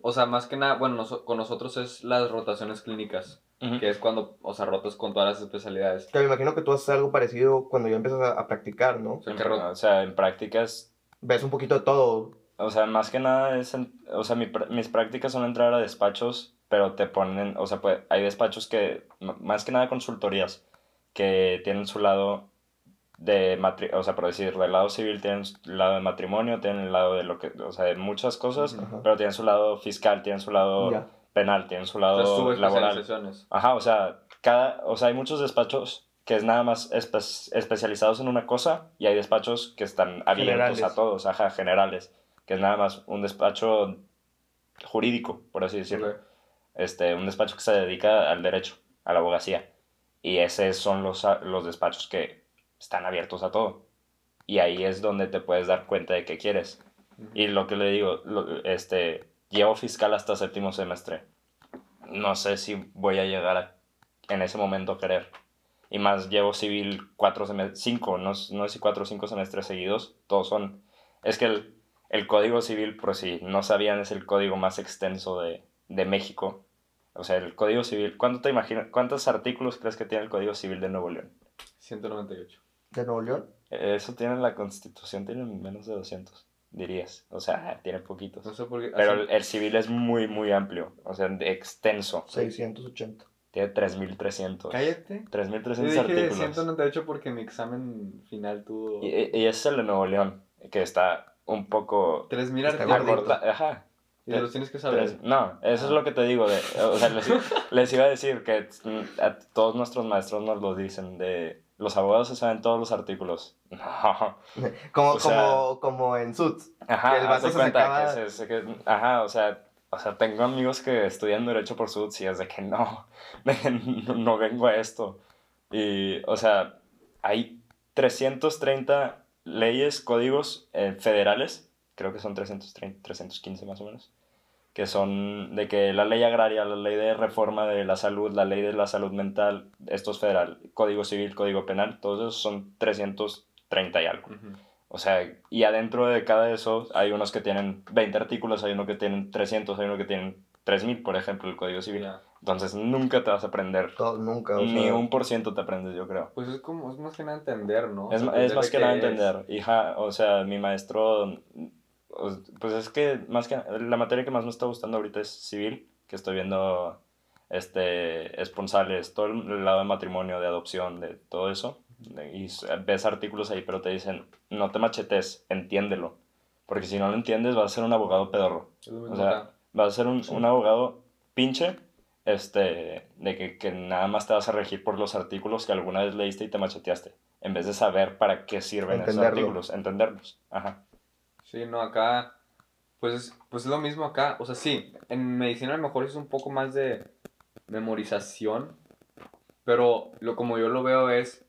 [SPEAKER 1] o sea, más que nada, bueno, noso- con nosotros es las rotaciones clínicas,
[SPEAKER 3] Ujú.
[SPEAKER 1] que es cuando, o sea, rotas con todas las especialidades.
[SPEAKER 2] que me imagino que tú haces algo parecido cuando ya empiezas a, a practicar, ¿no?
[SPEAKER 1] O sea, ro-
[SPEAKER 3] o sea, en prácticas
[SPEAKER 2] Ves un poquito de todo,
[SPEAKER 3] O sea, más que nada es, en- o sea, mi mis prácticas son entrar a despachos, pero te ponen, o sea, pues, hay despachos que, más que nada consultorías, que tienen su lado de, matri o sea, por decir, del lado civil tienen su lado de matrimonio, tienen el lado de lo que, o sea, de muchas cosas,
[SPEAKER 1] Ujú.
[SPEAKER 2] Ajá.
[SPEAKER 3] pero tienen su lado fiscal, tienen su lado
[SPEAKER 2] Ya.
[SPEAKER 3] penal, tienen su
[SPEAKER 1] o sea,
[SPEAKER 3] lado laboral. Ajá, o sea, cada, o sea, hay muchos despachos que es nada más espe- especializados en una cosa y hay despachos que están abiertos
[SPEAKER 2] Generales.
[SPEAKER 3] a todos, ajá, generales, que es nada más un despacho jurídico, por así decirlo.
[SPEAKER 1] Ok.
[SPEAKER 3] Este, un despacho que se dedica al derecho, a la abogacía. Y esos son los, los despachos que están abiertos a todo. Y ahí es donde te puedes dar cuenta de qué quieres. Y lo que le digo, lo- este, llevo fiscal hasta séptimo semestre. No sé si voy a llegar a, en ese momento a querer. Y más llevo civil cuatro semestres, cinco, no, no sé si cuatro o cinco semestres seguidos. Todos son... Es que el, el código civil, por si no sabían, es el código más extenso de, de México. O sea, el código civil... ¿Cuánto te imaginas? ¿Cuántos artículos crees que tiene el código civil de Nuevo León?
[SPEAKER 1] 198.
[SPEAKER 2] de Nuevo León.
[SPEAKER 3] Eso tiene la constitución, tiene menos de 200, dirías. O sea, tiene poquitos.
[SPEAKER 1] No sé por qué.
[SPEAKER 3] Pero el, el civil es muy, muy amplio, o sea, de extenso.
[SPEAKER 2] 680.
[SPEAKER 3] Tiene 3.300.
[SPEAKER 1] Cállate. Yo
[SPEAKER 3] 3.300
[SPEAKER 1] dije
[SPEAKER 3] artículos.
[SPEAKER 1] 198 porque mi examen final tuvo
[SPEAKER 3] Y, y ese es el de Nuevo León, que está un poco
[SPEAKER 1] 3000
[SPEAKER 2] Está
[SPEAKER 1] artículos.
[SPEAKER 3] Ajá.
[SPEAKER 1] Y los tienes que saber.
[SPEAKER 3] Tres- no, eso es
[SPEAKER 1] Ah.
[SPEAKER 3] lo que te digo. De, o sea, les, les iba a decir que a todos nuestros maestros nos lo dicen de los abogados se saben todos los artículos. No.
[SPEAKER 2] Como,
[SPEAKER 3] O sea-
[SPEAKER 2] como, como en Suits.
[SPEAKER 3] Ajá,
[SPEAKER 2] Que el vato se
[SPEAKER 3] cuenta
[SPEAKER 2] sacaba-
[SPEAKER 3] que se- se- que- ajá, o sea, o sea, tengo amigos que estudian Derecho por SUTS y es de que no, de que no, no vengo a esto. Y, o sea, hay 330 leyes, códigos eh, federales, creo que son 330, 315 más o menos, que son de que la ley agraria, la ley de reforma de la salud, la ley de la salud mental, esto es federal, código civil, código penal, todos esos son 330 y algo.
[SPEAKER 1] Ujú.
[SPEAKER 3] O sea, y adentro de cada de esos hay unos que tienen 20 artículos, hay uno que tienen 300, hay uno que tienen 3000, por ejemplo, el Código Civil. Entonces nunca te vas a aprender,
[SPEAKER 2] Todo, nunca. O
[SPEAKER 3] ni
[SPEAKER 2] sea,
[SPEAKER 3] un por ciento te aprendes, yo creo.
[SPEAKER 1] Pues es como, es más que nada entender, ¿no?
[SPEAKER 3] Es,
[SPEAKER 1] sea,
[SPEAKER 3] es
[SPEAKER 1] entender
[SPEAKER 3] más que nada
[SPEAKER 1] es.
[SPEAKER 3] entender. Hija, o sea, mi maestro, pues es que más que la materia que más me está gustando ahorita es civil, que estoy viendo este esponsales, todo el lado de matrimonio, de adopción, de todo eso. Y ves artículos ahí, pero te dicen, no te machetes, entiéndelo. Porque si no lo entiendes, vas a ser un abogado pedorro. O sea, vas a ser un, un abogado pinche, este, de que, que nada más te vas a regir por los artículos que alguna vez leíste y te macheteaste, en vez de saber para qué sirven esos
[SPEAKER 2] Entenderlo.
[SPEAKER 3] artículos, entenderlos. Ajá.
[SPEAKER 1] Sí, no, acá, pues es, pues es lo mismo acá. O sea, sí, en medicina a lo mejor es un poco más de memorización, pero lo como yo lo veo es,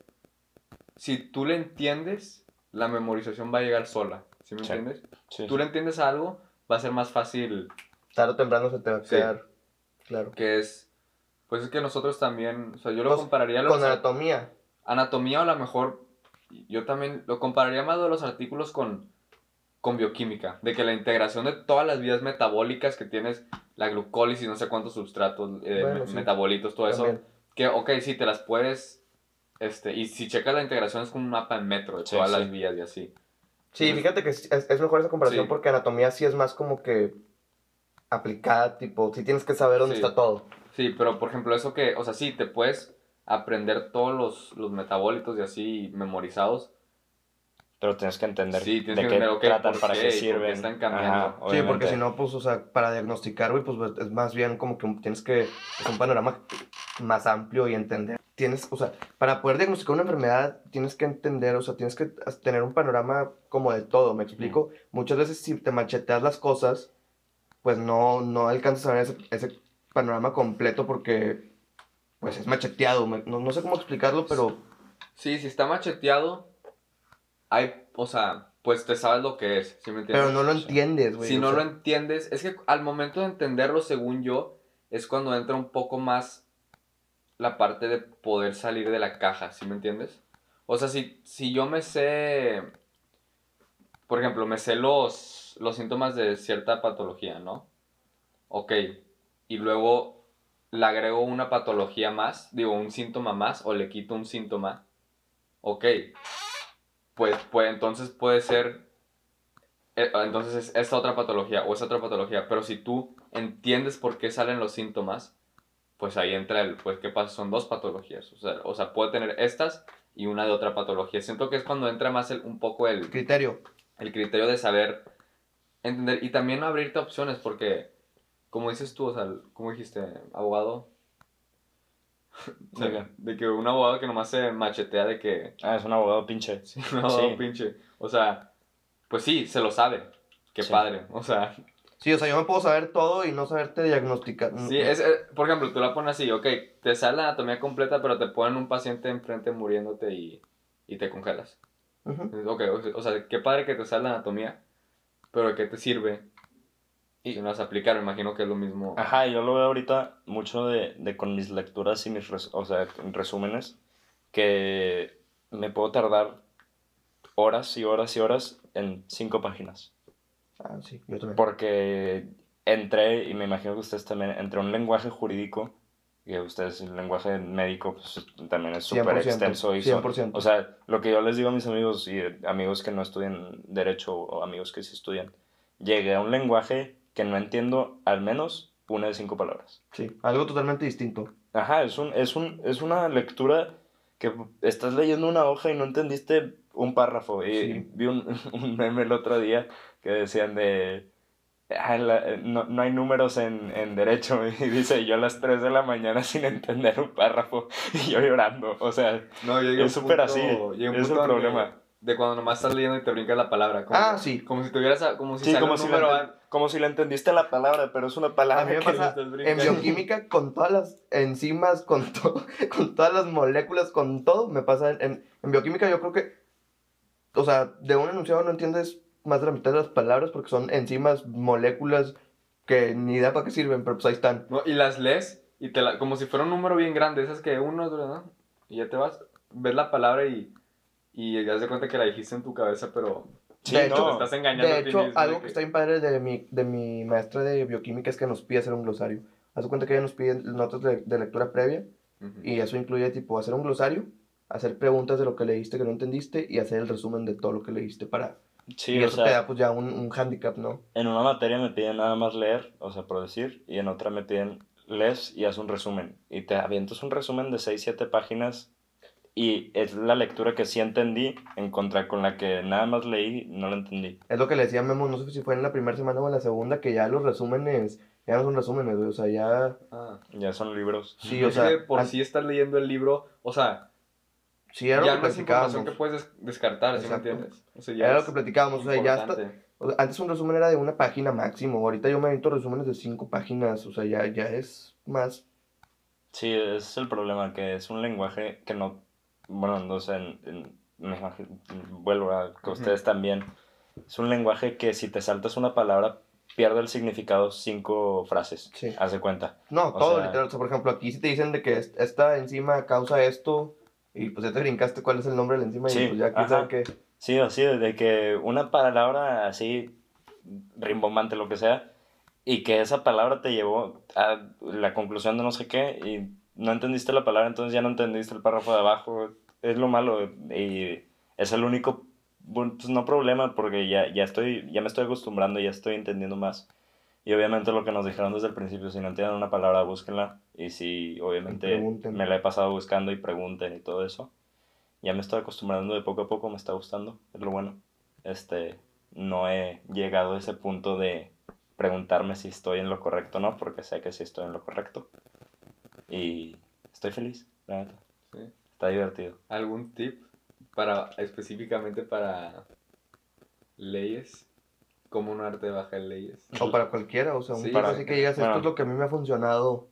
[SPEAKER 1] si tú le entiendes, la memorización va a llegar sola, ¿sí me
[SPEAKER 3] Sí.
[SPEAKER 1] entiendes?
[SPEAKER 3] Sí,
[SPEAKER 1] Tú le entiendes a algo, va a ser más fácil,
[SPEAKER 2] Tarde o temprano se te va a
[SPEAKER 1] Sí.
[SPEAKER 2] quedar. Claro.
[SPEAKER 1] que es, pues es que nosotros también, o sea, yo lo
[SPEAKER 2] Pues,
[SPEAKER 1] compararía a los
[SPEAKER 2] Con anatomía.
[SPEAKER 1] anatomía o a lo mejor yo también lo compararía más de los artículos con, con bioquímica, de que la integración de todas las vías metabólicas que tienes, la glucólisis, no sé cuántos substratos, eh,
[SPEAKER 2] Bueno,
[SPEAKER 1] me-
[SPEAKER 2] sí.
[SPEAKER 1] metabolitos, todo eso, que ok, sí, te las puedes, este, y si checas la integración es como un mapa en metro de
[SPEAKER 3] Sí,
[SPEAKER 1] todas
[SPEAKER 3] sí.
[SPEAKER 1] las vías y así.
[SPEAKER 2] Sí,
[SPEAKER 1] Entonces-
[SPEAKER 2] fíjate que es, es- mejor esa comparación
[SPEAKER 1] Sí.
[SPEAKER 2] porque anatomía sí es más como que aplicada, tipo, sí tienes que saber dónde
[SPEAKER 1] Sí.
[SPEAKER 2] está todo.
[SPEAKER 1] Sí, pero por ejemplo, eso que, o sea, sí, te puedes aprender todos los, los metabolitos y así memorizados.
[SPEAKER 3] Pero tienes que entender
[SPEAKER 1] Sí, tienes
[SPEAKER 3] de
[SPEAKER 1] que
[SPEAKER 3] qué
[SPEAKER 1] entender, ok,
[SPEAKER 3] tratan,
[SPEAKER 1] ¿por
[SPEAKER 3] para
[SPEAKER 1] qué?
[SPEAKER 3] qué
[SPEAKER 1] ¿Y por qué
[SPEAKER 3] sirven.
[SPEAKER 1] están cambiando?
[SPEAKER 3] Ajá,
[SPEAKER 2] Sí, porque si no, pues, o sea, para diagnosticar, güey, pues es más bien como que tienes que, es un panorama más amplio y entender. Tienes, o sea, para poder diagnosticar una enfermedad, tienes que entender, o sea, tienes que tener un panorama como de todo, ¿me explico? Muchas veces si te macheteas las cosas, pues no, no alcanzas a ver ese, ese panorama completo porque, pues es macheteado, no, no sé cómo explicarlo, pero
[SPEAKER 1] Sí, si está macheteado, hay, o sea, pues te sabes lo que es, ¿sí me entiendes?
[SPEAKER 2] pero no lo entiendes, güey.
[SPEAKER 1] si no
[SPEAKER 2] sea,
[SPEAKER 1] lo entiendes, es que al momento de entenderlo, según yo, es cuando entra un poco más la parte de poder salir de la caja, ¿sí me entiendes? O sea, si, si yo me sé, por ejemplo, me sé los, los síntomas de cierta patología, ¿no? Ok, y luego le agrego una patología más, digo, un síntoma más, o le quito un síntoma, ok, pues, pues entonces puede ser eh, entonces es esta otra patología o esa otra patología, pero si tú entiendes por qué salen los síntomas, pues ahí entra el, pues qué pasa, son dos patologías, o sea, o sea puede tener estas y una de otra patología. Siento que es cuando entra más el, un poco el,
[SPEAKER 2] criterio.
[SPEAKER 1] el criterio de saber entender y también abrirte opciones, porque como dices tú, o sea, como dijiste, abogado, o sea, ¿De que un abogado que nomás se machetea de que
[SPEAKER 3] Ah, es un abogado pinche.
[SPEAKER 1] Sí, no,
[SPEAKER 3] Sí.
[SPEAKER 1] pinche. O sea, pues sí, se lo sabe. Qué
[SPEAKER 3] Sí.
[SPEAKER 1] padre. O sea,
[SPEAKER 2] Sí, o sea, yo me puedo saber todo y no saberte diagnosticar.
[SPEAKER 1] sí, es, eh, por ejemplo, tú la pones así, ok, te sale la anatomía completa, pero te ponen un paciente enfrente muriéndote y, y te congelas.
[SPEAKER 2] Ujú.
[SPEAKER 1] Ok, o sea- o sea, qué padre que te sale la anatomía, pero ¿de qué te sirve? Y si no vas a aplicar, me imagino que es lo mismo.
[SPEAKER 3] Ajá, yo lo veo ahorita mucho de, de con mis lecturas y mis res- o sea, resúmenes, que me puedo tardar horas y horas y horas en cinco páginas.
[SPEAKER 2] Ah, sí, yo también.
[SPEAKER 3] Porque entré, y me imagino que ustedes también, entre un lenguaje jurídico, que ustedes, el lenguaje médico, pues, también es súper
[SPEAKER 2] 100%,
[SPEAKER 3] extenso. Y son-
[SPEAKER 2] 100%.
[SPEAKER 3] o sea, lo que yo les digo a mis amigos y amigos que no estudian derecho o amigos que sí estudian, llegué a un lenguaje que no entiendo al menos una de cinco palabras.
[SPEAKER 2] Sí, algo totalmente distinto.
[SPEAKER 3] Ajá, es, un, es, un, es una lectura que estás leyendo una hoja y no entendiste un párrafo. Y
[SPEAKER 2] Sí.
[SPEAKER 3] vi un, un meme el otro día que decían de... "Ah, la- no, no hay números en, en derecho. Y dice, yo a las 3 de la mañana sin entender un párrafo y yo llorando. O sea,
[SPEAKER 1] No,
[SPEAKER 3] Es súper así, es el problema.
[SPEAKER 1] De cuando nomás estás leyendo y te brincas la palabra. Como,
[SPEAKER 2] Ah, sí.
[SPEAKER 1] Como si tuvieras, como si
[SPEAKER 3] sí, como
[SPEAKER 1] un
[SPEAKER 3] si,
[SPEAKER 1] número
[SPEAKER 3] la, como si la entendiste la palabra, pero es una
[SPEAKER 2] A
[SPEAKER 3] palabra
[SPEAKER 2] mí me
[SPEAKER 3] que
[SPEAKER 2] pasa en bioquímica con todas las enzimas, con, to- con todas las moléculas, con todo, me pasa en, en, en bioquímica yo creo que, o sea, de un enunciado no entiendes más de la mitad de las palabras porque son enzimas, moléculas que ni idea para qué sirven, pero pues ahí están.
[SPEAKER 1] No, y las lees y te la, como si fuera un número bien grande, esas que uno, ¿verdad? Y ya te vas, ves la palabra y, y ya de cuenta que la dijiste en tu cabeza, pero
[SPEAKER 3] Sí,
[SPEAKER 2] De
[SPEAKER 3] no.
[SPEAKER 2] hecho,
[SPEAKER 1] te estás engañando
[SPEAKER 2] De
[SPEAKER 1] a ti
[SPEAKER 2] hecho,
[SPEAKER 1] mismo,
[SPEAKER 2] algo
[SPEAKER 1] de
[SPEAKER 2] que está bien padre de mi, de mi maestra de bioquímica es que nos pide hacer un glosario. Haz de cuenta que ella nos pide notas de, de lectura previa
[SPEAKER 1] Ujú.
[SPEAKER 2] y eso incluye tipo hacer un glosario, hacer preguntas de lo que leíste que no entendiste y hacer el resumen de todo lo que leíste para...
[SPEAKER 3] Sí,
[SPEAKER 2] y
[SPEAKER 3] o
[SPEAKER 2] eso te
[SPEAKER 3] sea,
[SPEAKER 2] da pues ya un, un handicap, ¿no?
[SPEAKER 3] en una materia me piden nada más leer, o sea, por decir, y en otra me piden lees y haz un resumen. Y te avientas un resumen de 6, 7 páginas y es la lectura que sí entendí en contra con la que nada más leí, no la entendí.
[SPEAKER 2] Es lo que le decía a Memo, no sé si fue en la primera semana o en la segunda, que ya los resúmenes, ya no son resúmenes, o sea, ya...
[SPEAKER 1] Ah.
[SPEAKER 3] Ya son libros.
[SPEAKER 2] Sí, o
[SPEAKER 1] Es
[SPEAKER 2] sea,
[SPEAKER 1] que por si estás leyendo el libro, o sea,
[SPEAKER 2] sí era
[SPEAKER 1] ya
[SPEAKER 2] lo que
[SPEAKER 1] no es información
[SPEAKER 2] platicábamos.
[SPEAKER 1] que puedes des- descartar, ¿sí me
[SPEAKER 2] Exacto.
[SPEAKER 1] entiendes? O sea, ya
[SPEAKER 2] Era lo
[SPEAKER 1] es
[SPEAKER 2] que platicábamos, o sea, ya o sea, antes un resumen era de una página máximo, ahorita yo me aviento resúmenes de cinco páginas, o sea, ya, ya es más...
[SPEAKER 3] Sí, ese es el problema, que es un lenguaje que no, bueno, no sé, en- en- me imagino- vuelvo a que ustedes también, es un lenguaje que si te saltas una palabra pierde el significado cinco frases,
[SPEAKER 2] Sí.
[SPEAKER 3] haz de cuenta.
[SPEAKER 2] No,
[SPEAKER 3] O
[SPEAKER 2] todo
[SPEAKER 3] sea-
[SPEAKER 2] literal. O sea, por ejemplo, aquí si te dicen de que es- esta enzima causa esto, y pues ya te brincaste cuál es el nombre de la enzima,
[SPEAKER 3] Sí,
[SPEAKER 2] y pues ya quién sabe qué.
[SPEAKER 3] Sí, así, de que una palabra así, rimbombante, lo que sea, y que esa palabra te llevó a la conclusión de no sé qué, y no entendiste la palabra, entonces ya no entendiste el párrafo de abajo, es lo malo, y es el único, pues no problema, porque ya, ya, estoy, ya me estoy acostumbrando, ya estoy entendiendo más. Y obviamente lo que nos dijeron desde el principio, si no entienden una palabra, búsquenla. Y si obviamente me la he pasado buscando y pregunten y todo eso. Ya me estoy acostumbrando de poco a poco, me está gustando, es lo bueno. Este, no he llegado a ese punto de preguntarme si estoy en lo correcto o no, porque sé que sí estoy en lo correcto. Y estoy feliz, la neta.
[SPEAKER 1] Sí.
[SPEAKER 3] Está divertido.
[SPEAKER 1] ¿Algún tip para específicamente para leyes? ¿Cómo un arte baja en leyes?
[SPEAKER 2] O para cualquiera, o sea, un
[SPEAKER 1] Sí,
[SPEAKER 2] para, así que digas, esto
[SPEAKER 3] bueno.
[SPEAKER 2] es lo que a mí me ha funcionado.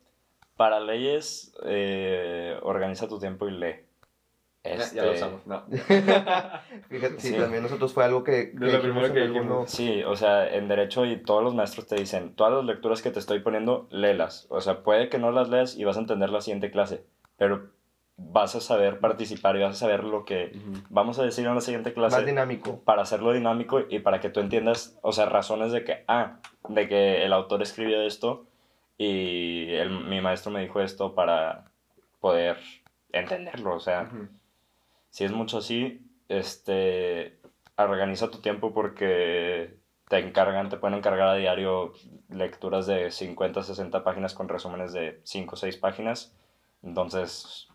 [SPEAKER 3] Para leyes, eh, organiza tu tiempo y lee. Este,
[SPEAKER 1] Ya lo usamos, no.
[SPEAKER 2] Fíjate, sí,
[SPEAKER 3] Sí.
[SPEAKER 2] también nosotros fue algo que,
[SPEAKER 1] De lo primero que
[SPEAKER 2] alguno-
[SPEAKER 1] dijimos.
[SPEAKER 3] Sí, o sea, en derecho y todos los maestros te dicen, todas las lecturas que te estoy poniendo, léelas. O sea, puede que no las leas y vas a entender la siguiente clase, pero vas a saber participar y vas a saber lo que
[SPEAKER 1] Ujú.
[SPEAKER 3] vamos a decir en la siguiente clase.
[SPEAKER 2] Más dinámico.
[SPEAKER 3] para hacerlo dinámico y para que tú entiendas, o sea, razones de que, ah, de que el autor escribió esto y el- mi maestro me dijo esto para poder entenderlo, o sea,
[SPEAKER 1] Ujú.
[SPEAKER 3] si es mucho así, este, organiza tu tiempo porque te encargan, te pueden encargar a diario lecturas de 50, 60 páginas con resúmenes de 5 o 6 páginas, entonces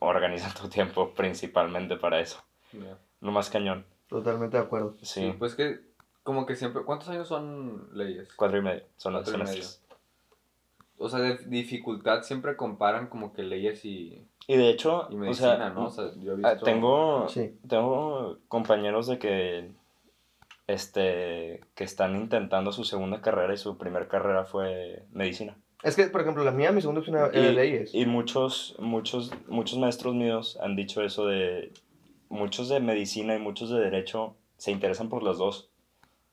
[SPEAKER 3] organiza tu tiempo principalmente para eso,
[SPEAKER 1] Ya.
[SPEAKER 3] lo más cañón,
[SPEAKER 2] Totalmente de acuerdo.
[SPEAKER 3] sí.
[SPEAKER 1] Sí, pues que como que siempre... ¿Cuántos años son leyes?
[SPEAKER 3] Cuatro y medio, son los semestres.
[SPEAKER 1] O sea, de dificultad siempre comparan como que leyes y,
[SPEAKER 3] Y de hecho,
[SPEAKER 1] y
[SPEAKER 3] o
[SPEAKER 1] medicina,
[SPEAKER 3] sea,
[SPEAKER 1] ¿no? O sea, yo he
[SPEAKER 3] ah,
[SPEAKER 1] visto...
[SPEAKER 3] tengo,
[SPEAKER 2] Sí.
[SPEAKER 3] tengo compañeros de que, este, que están intentando su segunda carrera y su primera carrera fue medicina.
[SPEAKER 2] Es que, por ejemplo, la mía, mi segunda opción era,
[SPEAKER 3] y,
[SPEAKER 2] leyes.
[SPEAKER 3] y muchos, muchos, muchos maestros míos han dicho eso de, muchos de medicina y muchos de derecho se interesan por las dos.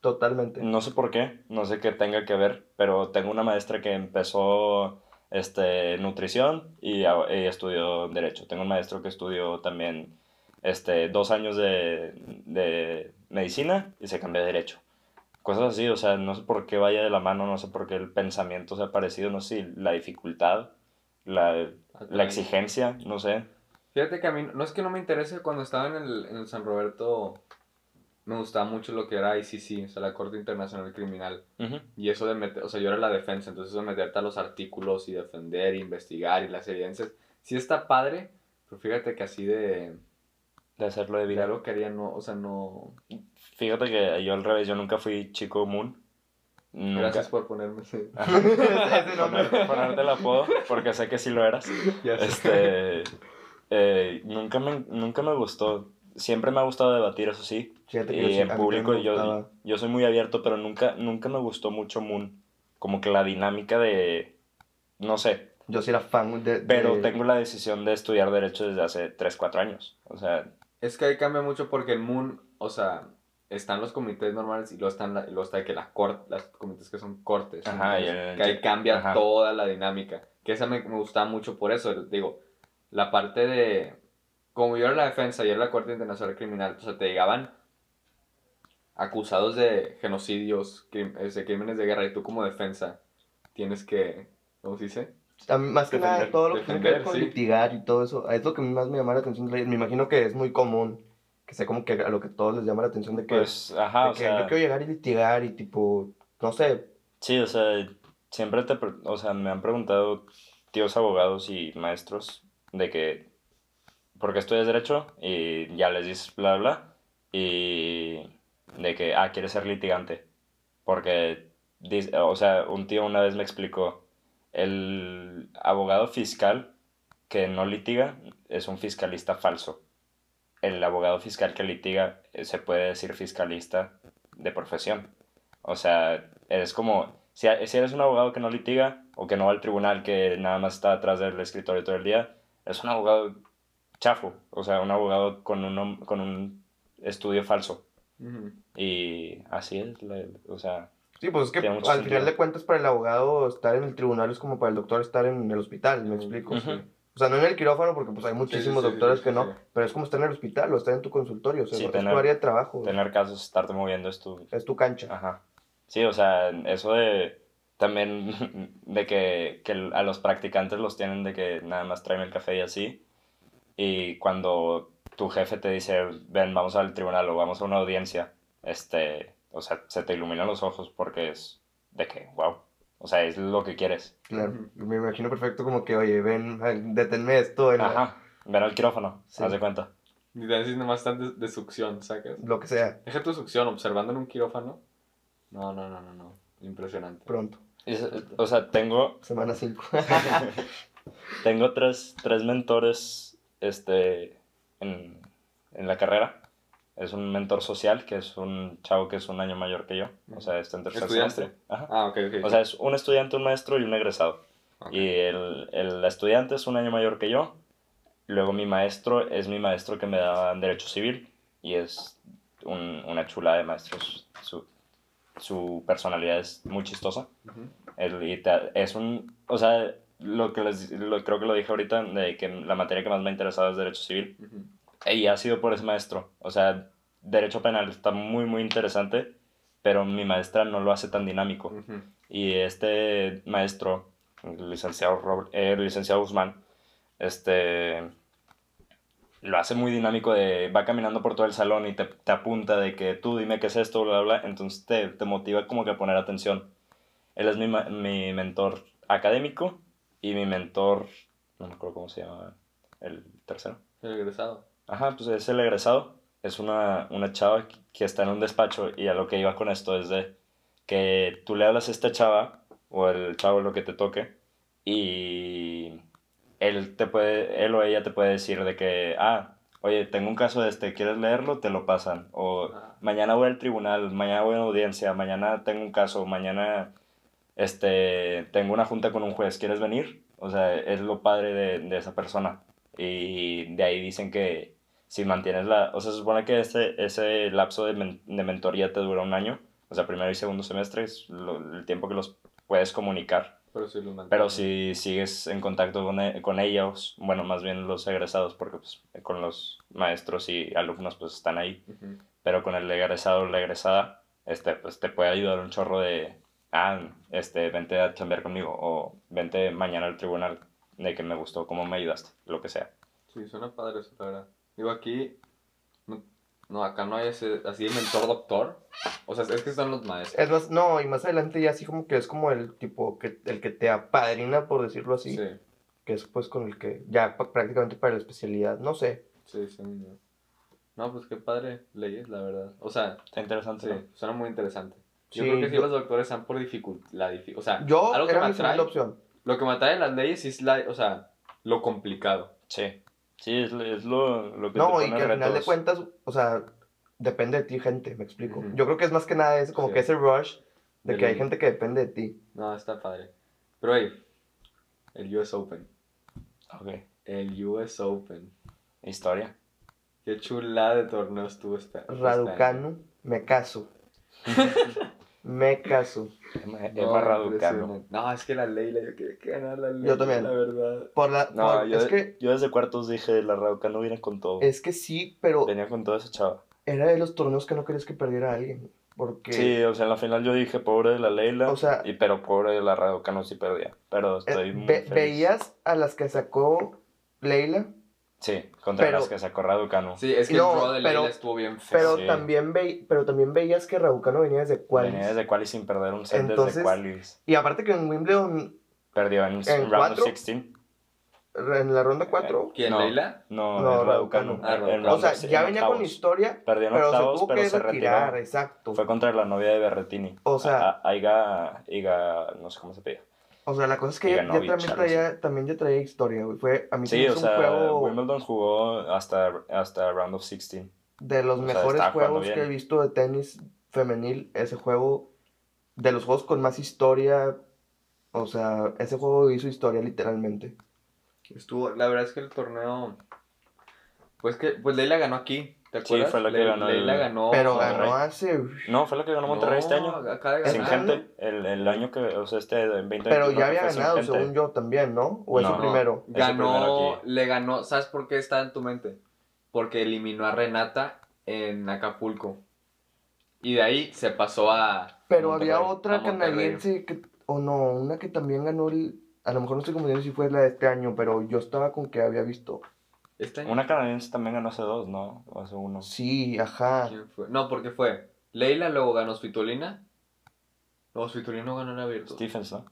[SPEAKER 2] Totalmente.
[SPEAKER 3] No sé por qué, no sé qué tenga que ver, pero tengo una maestra que empezó este, nutrición y, y estudió derecho. Tengo un maestro que estudió también este, dos años de, de medicina y se cambió a derecho. Cosas así, o sea, no sé por qué vaya de la mano, no sé por qué el pensamiento sea parecido, no sé si la dificultad, la, la
[SPEAKER 1] Atrae.
[SPEAKER 3] exigencia, no sé.
[SPEAKER 1] Fíjate que a mí, no es que no me interese, cuando estaba en el, en el San Roberto, me gustaba mucho lo que era ICC, o sea, la Corte Internacional Criminal.
[SPEAKER 3] Ujú.
[SPEAKER 1] Y eso de meter, o sea, yo era la defensa, entonces eso de meterte a los artículos y defender, investigar y las evidencias, sí está padre, pero fíjate que así de,
[SPEAKER 3] De hacerlo de vida.
[SPEAKER 1] algo que haría, no, o sea, no...
[SPEAKER 3] Fíjate que yo al revés, yo nunca fui chico moon. Nunca.
[SPEAKER 1] Gracias por ponerme ese...
[SPEAKER 2] Ese nombre.
[SPEAKER 3] Poner- ponerte el apodo, porque sé que sí lo eras.
[SPEAKER 1] Ya sé.
[SPEAKER 3] Este, eh, nunca, me, nunca me gustó. Siempre me ha gustado debatir, eso sí.
[SPEAKER 2] Fíjate que yo
[SPEAKER 3] Y en público yo, yo soy muy abierto, pero nunca, nunca me gustó mucho Moon. Como que la dinámica de... No sé,
[SPEAKER 2] Yo sí era fan de... de-
[SPEAKER 3] pero tengo la decisión de estudiar Derecho desde hace 3, 4 años. O sea,
[SPEAKER 1] Es que ahí cambia mucho porque Moon, o sea, están los comités normales y luego están la, y luego está que la corte, las comités que son cortes.
[SPEAKER 3] Ajá, y
[SPEAKER 1] entonces,
[SPEAKER 3] el-
[SPEAKER 1] que ahí cambia
[SPEAKER 3] ajá.
[SPEAKER 1] toda la dinámica. Que esa me, me gustaba mucho por eso, digo, la parte de, como yo era la defensa y era la Corte Internacional Criminal, o sea, te llegaban acusados de genocidios, crim- de crímenes de guerra y tú como defensa tienes que, ¿cómo se dice?
[SPEAKER 2] Más que nada,
[SPEAKER 1] Defender-
[SPEAKER 2] todo lo que tiene que ver con
[SPEAKER 1] sí.
[SPEAKER 2] litigar y todo eso, es lo que más me llama la atención. Me imagino que es muy común, que sea como que a lo que todos les llama la atención de que,
[SPEAKER 3] pues, ajá,
[SPEAKER 2] de
[SPEAKER 3] o
[SPEAKER 2] que
[SPEAKER 3] sea...
[SPEAKER 2] yo quiero llegar y litigar y tipo, no sé,
[SPEAKER 3] Sí, o sea, siempre te, o sea, me han preguntado tíos abogados y maestros de que, ¿por qué estudias derecho? Y ya les dices bla, bla, y de que, ah, quieres ser litigante. Porque, o sea, un tío una vez me explicó, el abogado fiscal que no litiga es un fiscalista falso. El abogado fiscal que litiga eh, se puede decir fiscalista de profesión. O sea, eres como, si, si eres un abogado que no litiga o que no va al tribunal, que nada más está atrás del escritorio todo el día, es un abogado chafo, o sea, un abogado con un, con un estudio falso. Y así es, o sea,
[SPEAKER 2] Sí, pues es que al final de cuentas para el abogado estar en el tribunal es como para el doctor estar en el hospital, ¿me explico?
[SPEAKER 3] Ujú.
[SPEAKER 2] O sea, no en el quirófano porque pues hay muchísimos
[SPEAKER 1] sí, sí,
[SPEAKER 2] doctores
[SPEAKER 1] sí,
[SPEAKER 2] que no, pero es como estar en el hospital o estar en tu consultorio, o sea, es
[SPEAKER 3] tener-
[SPEAKER 2] tu área de trabajo,
[SPEAKER 3] tener casos, estarte moviendo es tu,
[SPEAKER 2] es tu cancha.
[SPEAKER 3] Ajá. Sí, o sea, eso de también de que, que a los practicantes los tienen de que nada más traen el café y así. Y cuando tu jefe te dice, ven, vamos al tribunal o vamos a una audiencia, este, o sea, se te iluminan los ojos porque es de que, wow, o sea, es lo que quieres.
[SPEAKER 2] Claro, me imagino perfecto como que, oye, ven, ven, deténme esto, en la-
[SPEAKER 3] Ajá, ver al quirófano,
[SPEAKER 2] Sí.
[SPEAKER 3] haz de cuenta.
[SPEAKER 1] Ni te decís nomás están de, de succión, ¿sacas?
[SPEAKER 2] lo que sea,
[SPEAKER 1] Deja tu succión observando en un quirófano. No, no, no, no, no. Impresionante.
[SPEAKER 2] pronto,
[SPEAKER 3] es- o sea, tengo,
[SPEAKER 2] semana 5.
[SPEAKER 3] tengo tres, tres mentores este, en, en la carrera. Es un mentor social, que es un chavo que es un año mayor que yo. O sea, está en tercer semestre. Ajá.
[SPEAKER 1] Ah, ok, ok.
[SPEAKER 3] O sea, es un estudiante, un maestro y un egresado.
[SPEAKER 1] Ok.
[SPEAKER 3] Y el, el estudiante es un año mayor que yo. Luego mi maestro es mi maestro que me da Derecho Civil. Y es un- una chula de maestros. Su, su personalidad es muy chistosa.
[SPEAKER 1] Ujú.
[SPEAKER 3] El- y te- es un... O sea, lo que les, lo, creo que lo dije ahorita, de que la materia que más me ha interesado es Derecho Civil.
[SPEAKER 1] Ujú.
[SPEAKER 3] Y ha sido por ese maestro. O sea, Derecho Penal está muy, muy interesante. Pero mi maestra no lo hace tan dinámico.
[SPEAKER 1] Ujú.
[SPEAKER 3] Y este maestro, el licenciado, Robert- eh, el licenciado Guzmán, este, lo hace muy dinámico de va caminando por todo el salón y te, te apunta de que tú dime qué es esto, bla, bla, bla. Entonces te, te motiva como que a poner atención. Él es mi, mi mentor académico y mi mentor, no me acuerdo cómo se llama, el tercero.
[SPEAKER 1] El egresado.
[SPEAKER 3] Ajá, pues es el egresado. Es una, una chava que está en un despacho y a lo que iba con esto es de que tú le hablas a esta chava o el chavo lo que te toque y él te puede, él o ella te puede decir de que, ah, oye, tengo un caso de este, ¿quieres leerlo? Te lo pasan. O
[SPEAKER 1] Ah.
[SPEAKER 3] mañana voy al tribunal, mañana voy a una audiencia, mañana tengo un caso, mañana este, tengo una junta con un juez, ¿quieres venir? O sea, es lo padre de, de esa persona. Y de ahí dicen que si mantienes la... O sea, se supone que ese, ese lapso de, men- de mentoría te dura un año. O sea, primero y segundo semestre es lo- el tiempo que los puedes comunicar.
[SPEAKER 1] Pero sí lo.
[SPEAKER 3] Pero si sigues en contacto con, e- con ellos, bueno, más bien los egresados, porque pues, con los maestros y alumnos pues están ahí.
[SPEAKER 1] Ujú.
[SPEAKER 3] Pero con el egresado o la egresada, este, pues te puede ayudar un chorro de, ah, este, vente a chambear conmigo o vente mañana al tribunal de que me gustó, cómo me ayudaste, lo que sea.
[SPEAKER 1] Sí, suena padre eso, la verdad. Digo, aquí. No, no, acá no hay ese. Así de mentor doctor. O sea, es que son los maestros.
[SPEAKER 2] Es más, no, y más adelante ya así como que es como el tipo que el que te apadrina, por decirlo así,
[SPEAKER 1] Sí,
[SPEAKER 2] que es pues con el que ya prácticamente para la especialidad, no sé.
[SPEAKER 1] sí, sí. No, No, pues qué padre leyes, la verdad. O sea,
[SPEAKER 3] Está interesante.
[SPEAKER 1] sí,
[SPEAKER 3] ¿no?
[SPEAKER 1] suena muy interesante. Yo
[SPEAKER 2] Sí,
[SPEAKER 1] creo que sí
[SPEAKER 2] yo-
[SPEAKER 1] los doctores están por dificultad. O sea,
[SPEAKER 2] Yo
[SPEAKER 1] algo que
[SPEAKER 2] era
[SPEAKER 1] me
[SPEAKER 2] mi
[SPEAKER 1] atrae.
[SPEAKER 2] opción.
[SPEAKER 1] Lo que me atrae de las leyes es la, o sea, lo complicado.
[SPEAKER 3] Sí. Sí, es, es lo, lo que
[SPEAKER 2] No,
[SPEAKER 3] te
[SPEAKER 2] y que al final de cuentas, o sea, depende de ti, gente, me explico. Yo creo que es más que nada eso, como
[SPEAKER 1] Sí.
[SPEAKER 2] que ese rush de que hay gente que depende de ti.
[SPEAKER 1] No, está padre. Pero, hey, el US Open.
[SPEAKER 3] Ok.
[SPEAKER 1] El US Open.
[SPEAKER 3] Historia.
[SPEAKER 1] Qué chulada de torneo estuvo este. este año.
[SPEAKER 2] Raducano, me caso. me caso.
[SPEAKER 3] Emma,
[SPEAKER 1] No,
[SPEAKER 3] Emma Raducano.
[SPEAKER 1] No, es que la Leila, yo quería que ganar la Leila.
[SPEAKER 2] Yo también.
[SPEAKER 1] La verdad.
[SPEAKER 2] Por la,
[SPEAKER 3] No,
[SPEAKER 2] por-
[SPEAKER 3] yo,
[SPEAKER 2] es que
[SPEAKER 3] yo desde cuartos dije, la Raducano viene con todo.
[SPEAKER 2] es que sí, pero
[SPEAKER 3] Venía con toda esa chava.
[SPEAKER 2] era de los torneos que no querías que perdiera a alguien. Porque
[SPEAKER 3] Sí, o sea, en la final yo dije, pobre de la Leila,
[SPEAKER 2] O sea-
[SPEAKER 3] y, pero pobre de la Raducano sí perdía. Pero
[SPEAKER 2] eh,
[SPEAKER 3] estoy muy
[SPEAKER 2] ve-
[SPEAKER 3] feliz.
[SPEAKER 2] veías a las que sacó Leila,
[SPEAKER 3] Sí, contra
[SPEAKER 2] Pero-
[SPEAKER 3] las que sacó Raducano.
[SPEAKER 1] Sí, es que
[SPEAKER 2] No,
[SPEAKER 1] el draw de Leila
[SPEAKER 2] pero-
[SPEAKER 1] estuvo bien feo.
[SPEAKER 2] pero
[SPEAKER 3] Sí.
[SPEAKER 2] también ve, pero también veías que Raducano venía desde cuál.
[SPEAKER 3] Venía desde quali sin perder un set
[SPEAKER 2] Entonces-
[SPEAKER 3] desde qualis.
[SPEAKER 2] Y aparte que en Wimbledon,
[SPEAKER 3] Perdió en,
[SPEAKER 2] ¿En
[SPEAKER 3] round
[SPEAKER 2] cuatro?
[SPEAKER 3] of 16.
[SPEAKER 2] en la ronda 4,
[SPEAKER 1] ¿Quién,
[SPEAKER 3] No.
[SPEAKER 1] Leila?
[SPEAKER 3] No,
[SPEAKER 2] No,
[SPEAKER 3] Raducano.
[SPEAKER 2] Raducano.
[SPEAKER 1] Ah,
[SPEAKER 2] o sea, ya
[SPEAKER 3] en
[SPEAKER 2] venía con
[SPEAKER 3] octavos.
[SPEAKER 2] historia,
[SPEAKER 3] Perdió en
[SPEAKER 2] pero se
[SPEAKER 3] octavos,
[SPEAKER 2] tuvo
[SPEAKER 3] pero
[SPEAKER 2] que
[SPEAKER 3] se
[SPEAKER 2] retirar,
[SPEAKER 3] retiró.
[SPEAKER 2] exacto.
[SPEAKER 3] Fue contra la novia de Berretini.
[SPEAKER 2] O sea-
[SPEAKER 3] A- a- Aiga, Aiga, no sé cómo se pide.
[SPEAKER 2] O sea, la cosa es que ya, también traía, también ya traía historia, güey. Fue, a mí se
[SPEAKER 3] Sí, o sea,
[SPEAKER 2] un juego
[SPEAKER 3] Wimbledon jugó hasta, hasta round of 16.
[SPEAKER 2] de los
[SPEAKER 3] o
[SPEAKER 2] mejores juegos que he visto de tenis femenil. Ese juego, de los juegos con más historia, o sea, ese juego hizo historia literalmente.
[SPEAKER 1] Estuvo, la verdad es que el torneo. Pues que, pues Leila ganó aquí. ¿Te
[SPEAKER 3] Sí, fue la que
[SPEAKER 1] Le-
[SPEAKER 3] ganó el-
[SPEAKER 1] ganó.
[SPEAKER 2] Pero ganó hace...
[SPEAKER 3] No, fue la que ganó Monterrey este año.
[SPEAKER 1] acaba de
[SPEAKER 3] Sin gente. El, el año que, o sea, este 2021.
[SPEAKER 2] Pero ya había ganado, según yo, también, ¿no? ¿O es su
[SPEAKER 3] No.
[SPEAKER 2] primero?
[SPEAKER 3] Su
[SPEAKER 1] Ganó,
[SPEAKER 3] primero aquí.
[SPEAKER 1] le ganó, ¿sabes por qué está en tu mente? Porque eliminó a Renata en Acapulco. Y de ahí se pasó a.
[SPEAKER 2] Pero había otra canadiense que, o no, una que también ganó el, a lo mejor no estoy confundiendo si fue la de este año, pero yo estaba con que había visto.
[SPEAKER 1] ¿Este año?
[SPEAKER 3] Una canadiense también ganó hace dos, ¿no? O hace uno.
[SPEAKER 2] Sí, ajá.
[SPEAKER 1] ¿Quién fue? No, porque fue Leila, luego ganó Svitolina. No, Svitolina no ganó en abierto.
[SPEAKER 3] Stephens, ¿no?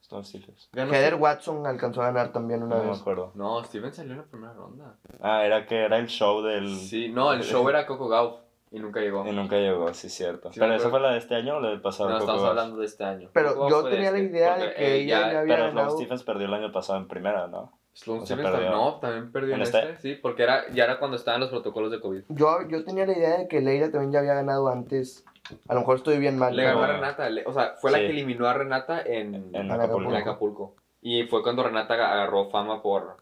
[SPEAKER 3] Stone Stephens.
[SPEAKER 1] Ganó
[SPEAKER 2] Heather
[SPEAKER 1] Steve-
[SPEAKER 2] Watson alcanzó a ganar también una
[SPEAKER 3] No me acuerdo.
[SPEAKER 1] No, Steven salió en la primera ronda.
[SPEAKER 3] Ah, era que era el show del...
[SPEAKER 1] Sí, no, el show era Coco Gauff y nunca llegó.
[SPEAKER 3] Y nunca llegó, sí, cierto.
[SPEAKER 1] Sí, me
[SPEAKER 3] ¿Pero esa
[SPEAKER 1] acuerdo.
[SPEAKER 3] fue la de este año o la del pasado?
[SPEAKER 1] No,
[SPEAKER 3] Coco
[SPEAKER 1] estamos
[SPEAKER 3] Gauff?
[SPEAKER 1] hablando de este año.
[SPEAKER 2] Pero
[SPEAKER 1] Coco
[SPEAKER 2] yo tenía la
[SPEAKER 1] este,
[SPEAKER 2] idea de
[SPEAKER 1] porque,
[SPEAKER 2] que
[SPEAKER 1] eh,
[SPEAKER 2] ella ya había
[SPEAKER 3] Pero Sloane
[SPEAKER 2] ganado.
[SPEAKER 3] Stephens perdió el año pasado en primera, ¿no?
[SPEAKER 1] Sloane
[SPEAKER 3] O sea,
[SPEAKER 1] Stephens
[SPEAKER 3] perdió.
[SPEAKER 1] no, también perdió en,
[SPEAKER 3] ¿En
[SPEAKER 1] este?
[SPEAKER 3] este?
[SPEAKER 1] sí, porque era, ya era cuando estaban los protocolos de COVID.
[SPEAKER 2] Yo, yo tenía la idea de que Leila también ya había ganado antes. A lo mejor estoy bien mal.
[SPEAKER 1] Le ganó a Renata, le- o sea, fue la que eliminó a Renata en,
[SPEAKER 3] En
[SPEAKER 1] en
[SPEAKER 3] Acapulco.
[SPEAKER 1] Acapulco. Y fue cuando Renata aga- agarró fama por...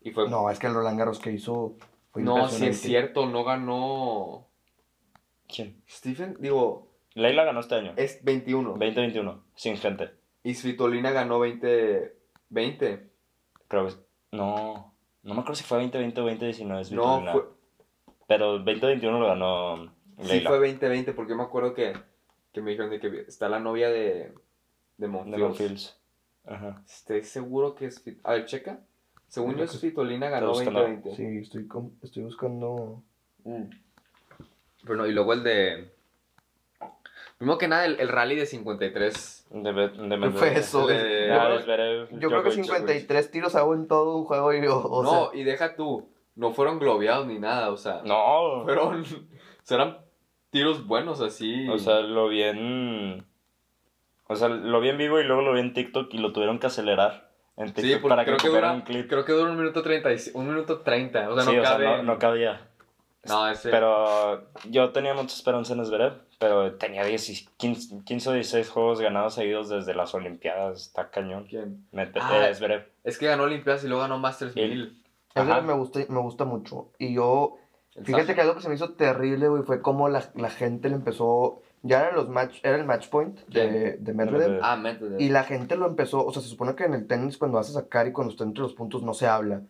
[SPEAKER 1] Y fue...
[SPEAKER 2] No, es que el Roland Garros que hizo fue
[SPEAKER 1] no sí es cierto, no ganó...
[SPEAKER 3] ¿Quién?
[SPEAKER 1] Stephen, digo,
[SPEAKER 3] Leila ganó este año.
[SPEAKER 1] es 21.
[SPEAKER 3] 2021, sin gente.
[SPEAKER 1] Y Svitolina ganó 20... 20.
[SPEAKER 3] Creo que... No, no me acuerdo si fue 2020 o 2019. es
[SPEAKER 1] No, fue,
[SPEAKER 3] Pero 2021 lo ganó
[SPEAKER 1] sí
[SPEAKER 3] Leila.
[SPEAKER 1] fue 2020 porque yo me acuerdo que, que me dijeron de que está la novia de, de
[SPEAKER 3] de
[SPEAKER 1] Monfils.
[SPEAKER 3] Monfils. Ajá.
[SPEAKER 1] Estoy seguro que es... A ver, checa. Según yo, Svitolina ganó
[SPEAKER 3] Está buscando.
[SPEAKER 1] 2020.
[SPEAKER 2] Sí, estoy, com- estoy buscando.
[SPEAKER 1] Mm. Bueno, y luego el de. Primero que nada, el, el rally de 53.
[SPEAKER 3] De, de
[SPEAKER 2] Yo-
[SPEAKER 3] Zverev,
[SPEAKER 2] Yo creo que
[SPEAKER 3] Djokovic.
[SPEAKER 2] 53 tiros hago en todo un juego y o, o
[SPEAKER 1] no,
[SPEAKER 2] sea,
[SPEAKER 1] y deja tú. No fueron globeados ni nada, o sea.
[SPEAKER 3] No,
[SPEAKER 1] Fueron. o sea, eran tiros buenos así.
[SPEAKER 3] o sea, lo vi en... O sea, lo vi en vivo y luego lo vi en TikTok y lo tuvieron que acelerar en TikTok
[SPEAKER 1] sí, porque
[SPEAKER 3] para que
[SPEAKER 1] creo, que dura,
[SPEAKER 3] un clip.
[SPEAKER 1] creo que dura un minuto 30. y- Un minuto 30. O sea,
[SPEAKER 3] sí,
[SPEAKER 1] no
[SPEAKER 3] o sea,
[SPEAKER 1] cabe.
[SPEAKER 3] no, no cabía.
[SPEAKER 1] No, ese.
[SPEAKER 3] Pero yo tenía mucha esperanza en Zverev, pero tenía 10 y 15, 15 o 16 juegos ganados seguidos desde las Olimpiadas, está cañón.
[SPEAKER 1] ¿Quién?
[SPEAKER 3] Mete,
[SPEAKER 1] Ah,
[SPEAKER 3] eh.
[SPEAKER 1] Es que ganó Olimpiadas y luego ganó Masters
[SPEAKER 3] El-
[SPEAKER 1] 1000.
[SPEAKER 2] eso
[SPEAKER 3] Ajá.
[SPEAKER 2] me gusta, me gusta mucho. Y yo,
[SPEAKER 1] El
[SPEAKER 2] fíjate
[SPEAKER 1] Sasha.
[SPEAKER 2] que algo que se me hizo terrible, güey, fue como la, la gente le empezó. Ya eran los match, era el match point de, de Medvedev.
[SPEAKER 3] Medvedev.
[SPEAKER 1] Ah, Medvedev.
[SPEAKER 2] Y la gente lo empezó, o sea, se supone que en el tenis cuando vas a sacar y cuando está entre los puntos no se habla.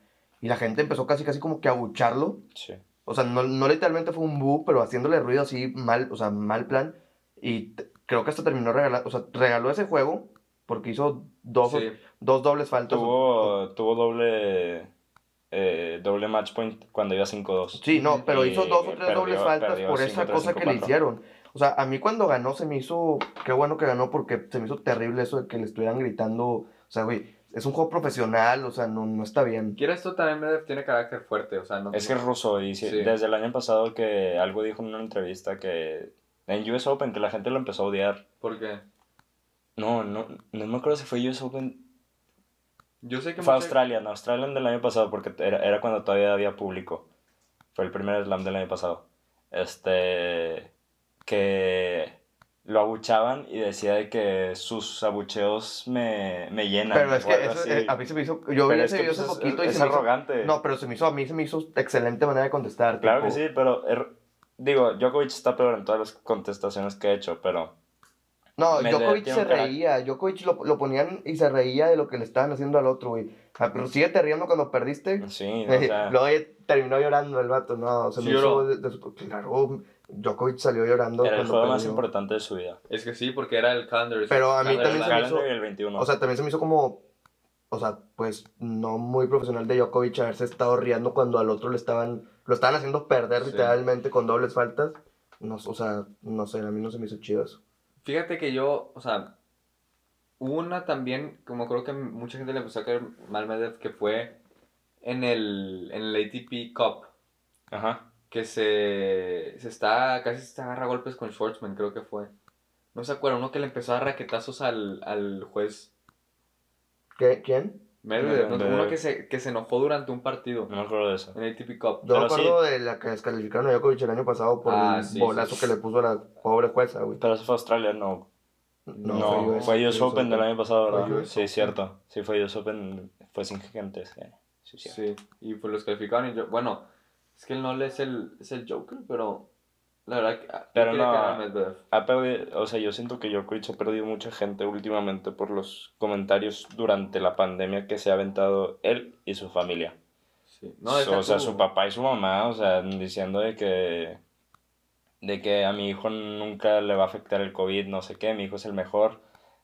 [SPEAKER 2] Y la gente empezó casi casi como que a abucharlo.
[SPEAKER 3] Sí.
[SPEAKER 2] O sea, no, no literalmente fue un bu, pero haciéndole ruido así mal, o sea, mal plan. Y creo que hasta terminó regalando, o sea, regaló ese juego porque hizo dos,
[SPEAKER 1] Sí.
[SPEAKER 2] dos dobles faltas.
[SPEAKER 3] Tuvo, tuvo doble, eh, doble match point cuando iba 5-2.
[SPEAKER 2] Sí, no, pero
[SPEAKER 3] Y
[SPEAKER 2] hizo dos o tres
[SPEAKER 3] perdió-
[SPEAKER 2] dobles faltas por esa
[SPEAKER 3] 5-3,
[SPEAKER 2] cosa que le
[SPEAKER 3] 5-4.
[SPEAKER 2] hicieron. O sea, a mí cuando ganó se me hizo, qué bueno que ganó porque se me hizo terrible eso de que le estuvieran gritando. O sea, güey, es un juego profesional, o sea, no, no está bien.
[SPEAKER 1] Quieres tú también Medvedev tiene carácter fuerte, o sea, no.
[SPEAKER 3] Es que es ruso y sí-
[SPEAKER 1] Sí.
[SPEAKER 3] desde el año pasado que algo dijo en una entrevista que en US Open que la gente lo empezó a odiar.
[SPEAKER 1] ¿Por qué?
[SPEAKER 3] No, no, no me acuerdo si fue US Open.
[SPEAKER 1] Yo sé que
[SPEAKER 3] Fue
[SPEAKER 1] mucha-
[SPEAKER 3] Australia, no, Australia del año pasado porque era, era cuando todavía había público. Fue el primer slam del año pasado. Este. Que lo abuchaban y decía de que sus abucheos me, me llenan.
[SPEAKER 2] Pero es que eso, eh, a mí se me hizo, yo vi
[SPEAKER 3] es
[SPEAKER 2] ese video hace
[SPEAKER 3] es-
[SPEAKER 2] poquito y
[SPEAKER 3] es
[SPEAKER 2] se me hizo-
[SPEAKER 3] arrogante.
[SPEAKER 2] No, pero se me hizo, a mí se me hizo excelente manera de contestar.
[SPEAKER 3] Claro
[SPEAKER 2] tipo,
[SPEAKER 3] que sí, pero er- digo, Djokovic está peor en todas las contestaciones que ha hecho, pero
[SPEAKER 2] No, Djokovic se reía. Djokovic lo, lo ponían y se reía de lo que le estaban haciendo al otro, güey. Ah, pero síguete riendo cuando perdiste.
[SPEAKER 3] sí, o sea,
[SPEAKER 2] Luego terminó llorando el vato, no, se
[SPEAKER 1] Sí
[SPEAKER 2] me
[SPEAKER 1] lloró.
[SPEAKER 2] hizo de- de su- claro, Djokovic salió llorando
[SPEAKER 3] era el juego más
[SPEAKER 2] perdió.
[SPEAKER 3] importante de su vida.
[SPEAKER 1] Es que sí, porque era el calendar.
[SPEAKER 2] Pero a mí
[SPEAKER 1] calendar
[SPEAKER 2] también se me hizo-
[SPEAKER 3] el 21.
[SPEAKER 2] O sea, también se me hizo como, o sea, pues no muy profesional de Djokovic haberse estado riendo cuando al otro le estaban, lo estaban haciendo perder
[SPEAKER 1] Sí.
[SPEAKER 2] literalmente con dobles faltas. No, o sea, no sé, a mí no se me hizo chido eso.
[SPEAKER 1] Fíjate que yo, o sea, hubo una también, como creo que mucha gente le empezó a caer mal Medvedev, que fue en el, en el ATP Cup,
[SPEAKER 3] Ajá.
[SPEAKER 1] Que se, se está, casi se agarra golpes con Schwartzman, creo que fue. No se acuerdan, uno que le empezó a dar raquetazos al, al juez
[SPEAKER 2] ¿Qué, ¿Quién?
[SPEAKER 1] Medvedev, ¿no?
[SPEAKER 3] Medvedev.
[SPEAKER 1] uno que se, que se enojó durante un partido
[SPEAKER 3] No me acuerdo de eso.
[SPEAKER 1] en el ATP Cup.
[SPEAKER 2] Yo me acuerdo de la que descalificaron a Djokovic el año pasado por
[SPEAKER 1] Ah,
[SPEAKER 2] el
[SPEAKER 1] sí,
[SPEAKER 2] bolazo
[SPEAKER 1] sí.
[SPEAKER 2] que le puso a la pobre jueza, güey.
[SPEAKER 3] Pero eso fue Australia, no.
[SPEAKER 2] No,
[SPEAKER 3] No,
[SPEAKER 2] US,
[SPEAKER 3] fue US Open del año pasado, ¿verdad?
[SPEAKER 2] US
[SPEAKER 3] Sí,
[SPEAKER 2] Open.
[SPEAKER 3] cierto. Sí, fue US Open, fue sin gente. Sí, sí, sí.
[SPEAKER 1] Sí, y pues los calificaron y yo, bueno, es que el Nole es el, es el Joker, pero la verdad que... ah,
[SPEAKER 3] Pero no. Ha perdido, o sea, yo siento que Djokovic ha perdido mucha gente últimamente por los comentarios durante la pandemia que se ha aventado él y su familia.
[SPEAKER 1] Sí. No, deja
[SPEAKER 3] o sea, su papá y su mamá, o sea, diciendo de que de que a mi hijo nunca le va a afectar el COVID, no sé qué, mi hijo es el mejor,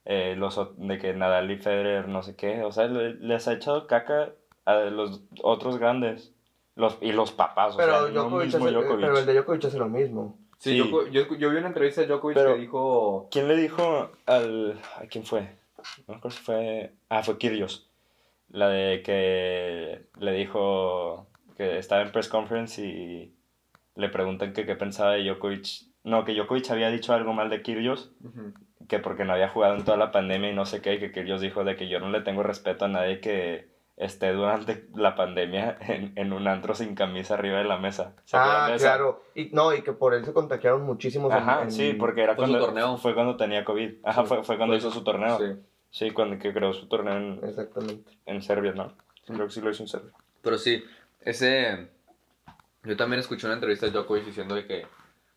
[SPEAKER 3] eh, los, de que Nadal y Federer, no sé qué, o sea, le- les ha echado caca a los otros grandes, los, y los papás, o
[SPEAKER 2] Pero,
[SPEAKER 3] sea, no
[SPEAKER 2] Djokovic
[SPEAKER 3] mismo
[SPEAKER 2] hace-
[SPEAKER 3] Djokovic.
[SPEAKER 2] pero el de Djokovic hace lo mismo.
[SPEAKER 1] Sí,
[SPEAKER 3] Sí.
[SPEAKER 1] Djoko- yo, yo vi una entrevista de Djokovic
[SPEAKER 3] Pero-
[SPEAKER 1] que dijo...
[SPEAKER 3] ¿Quién le dijo al... ¿A quién fue? No recuerdo si fue... Ah, fue Kyrgios. La de que le dijo que estaba en press conference y le preguntan que qué pensaba de Djokovic. No, que Djokovic había dicho algo mal de Kyrgios,
[SPEAKER 1] Ujú.
[SPEAKER 3] que porque no había jugado en toda la pandemia y no sé qué, y que Kyrgios dijo de que yo no le tengo respeto a nadie que esté durante la pandemia en, en un antro sin camisa arriba de la mesa. ¿Se acuerdan
[SPEAKER 2] Ah, claro. Y, no, y que por él se contagiaron muchísimos. en-
[SPEAKER 3] Ajá,
[SPEAKER 2] en-
[SPEAKER 3] sí, porque era
[SPEAKER 1] Fue su
[SPEAKER 3] cuando
[SPEAKER 1] torneo.
[SPEAKER 3] fue cuando tenía COVID. Ajá,
[SPEAKER 1] Sí.
[SPEAKER 3] fue, fue cuando
[SPEAKER 1] Fue
[SPEAKER 3] hizo
[SPEAKER 1] su-
[SPEAKER 3] su torneo.
[SPEAKER 1] Sí.
[SPEAKER 3] Sí, cuando que creó su torneo en,
[SPEAKER 2] Exactamente.
[SPEAKER 3] en Serbia, ¿no? Creo que sí lo hizo en Serbia.
[SPEAKER 1] Pero sí, ese... Yo también escuché una entrevista de Djokovic diciendo de que...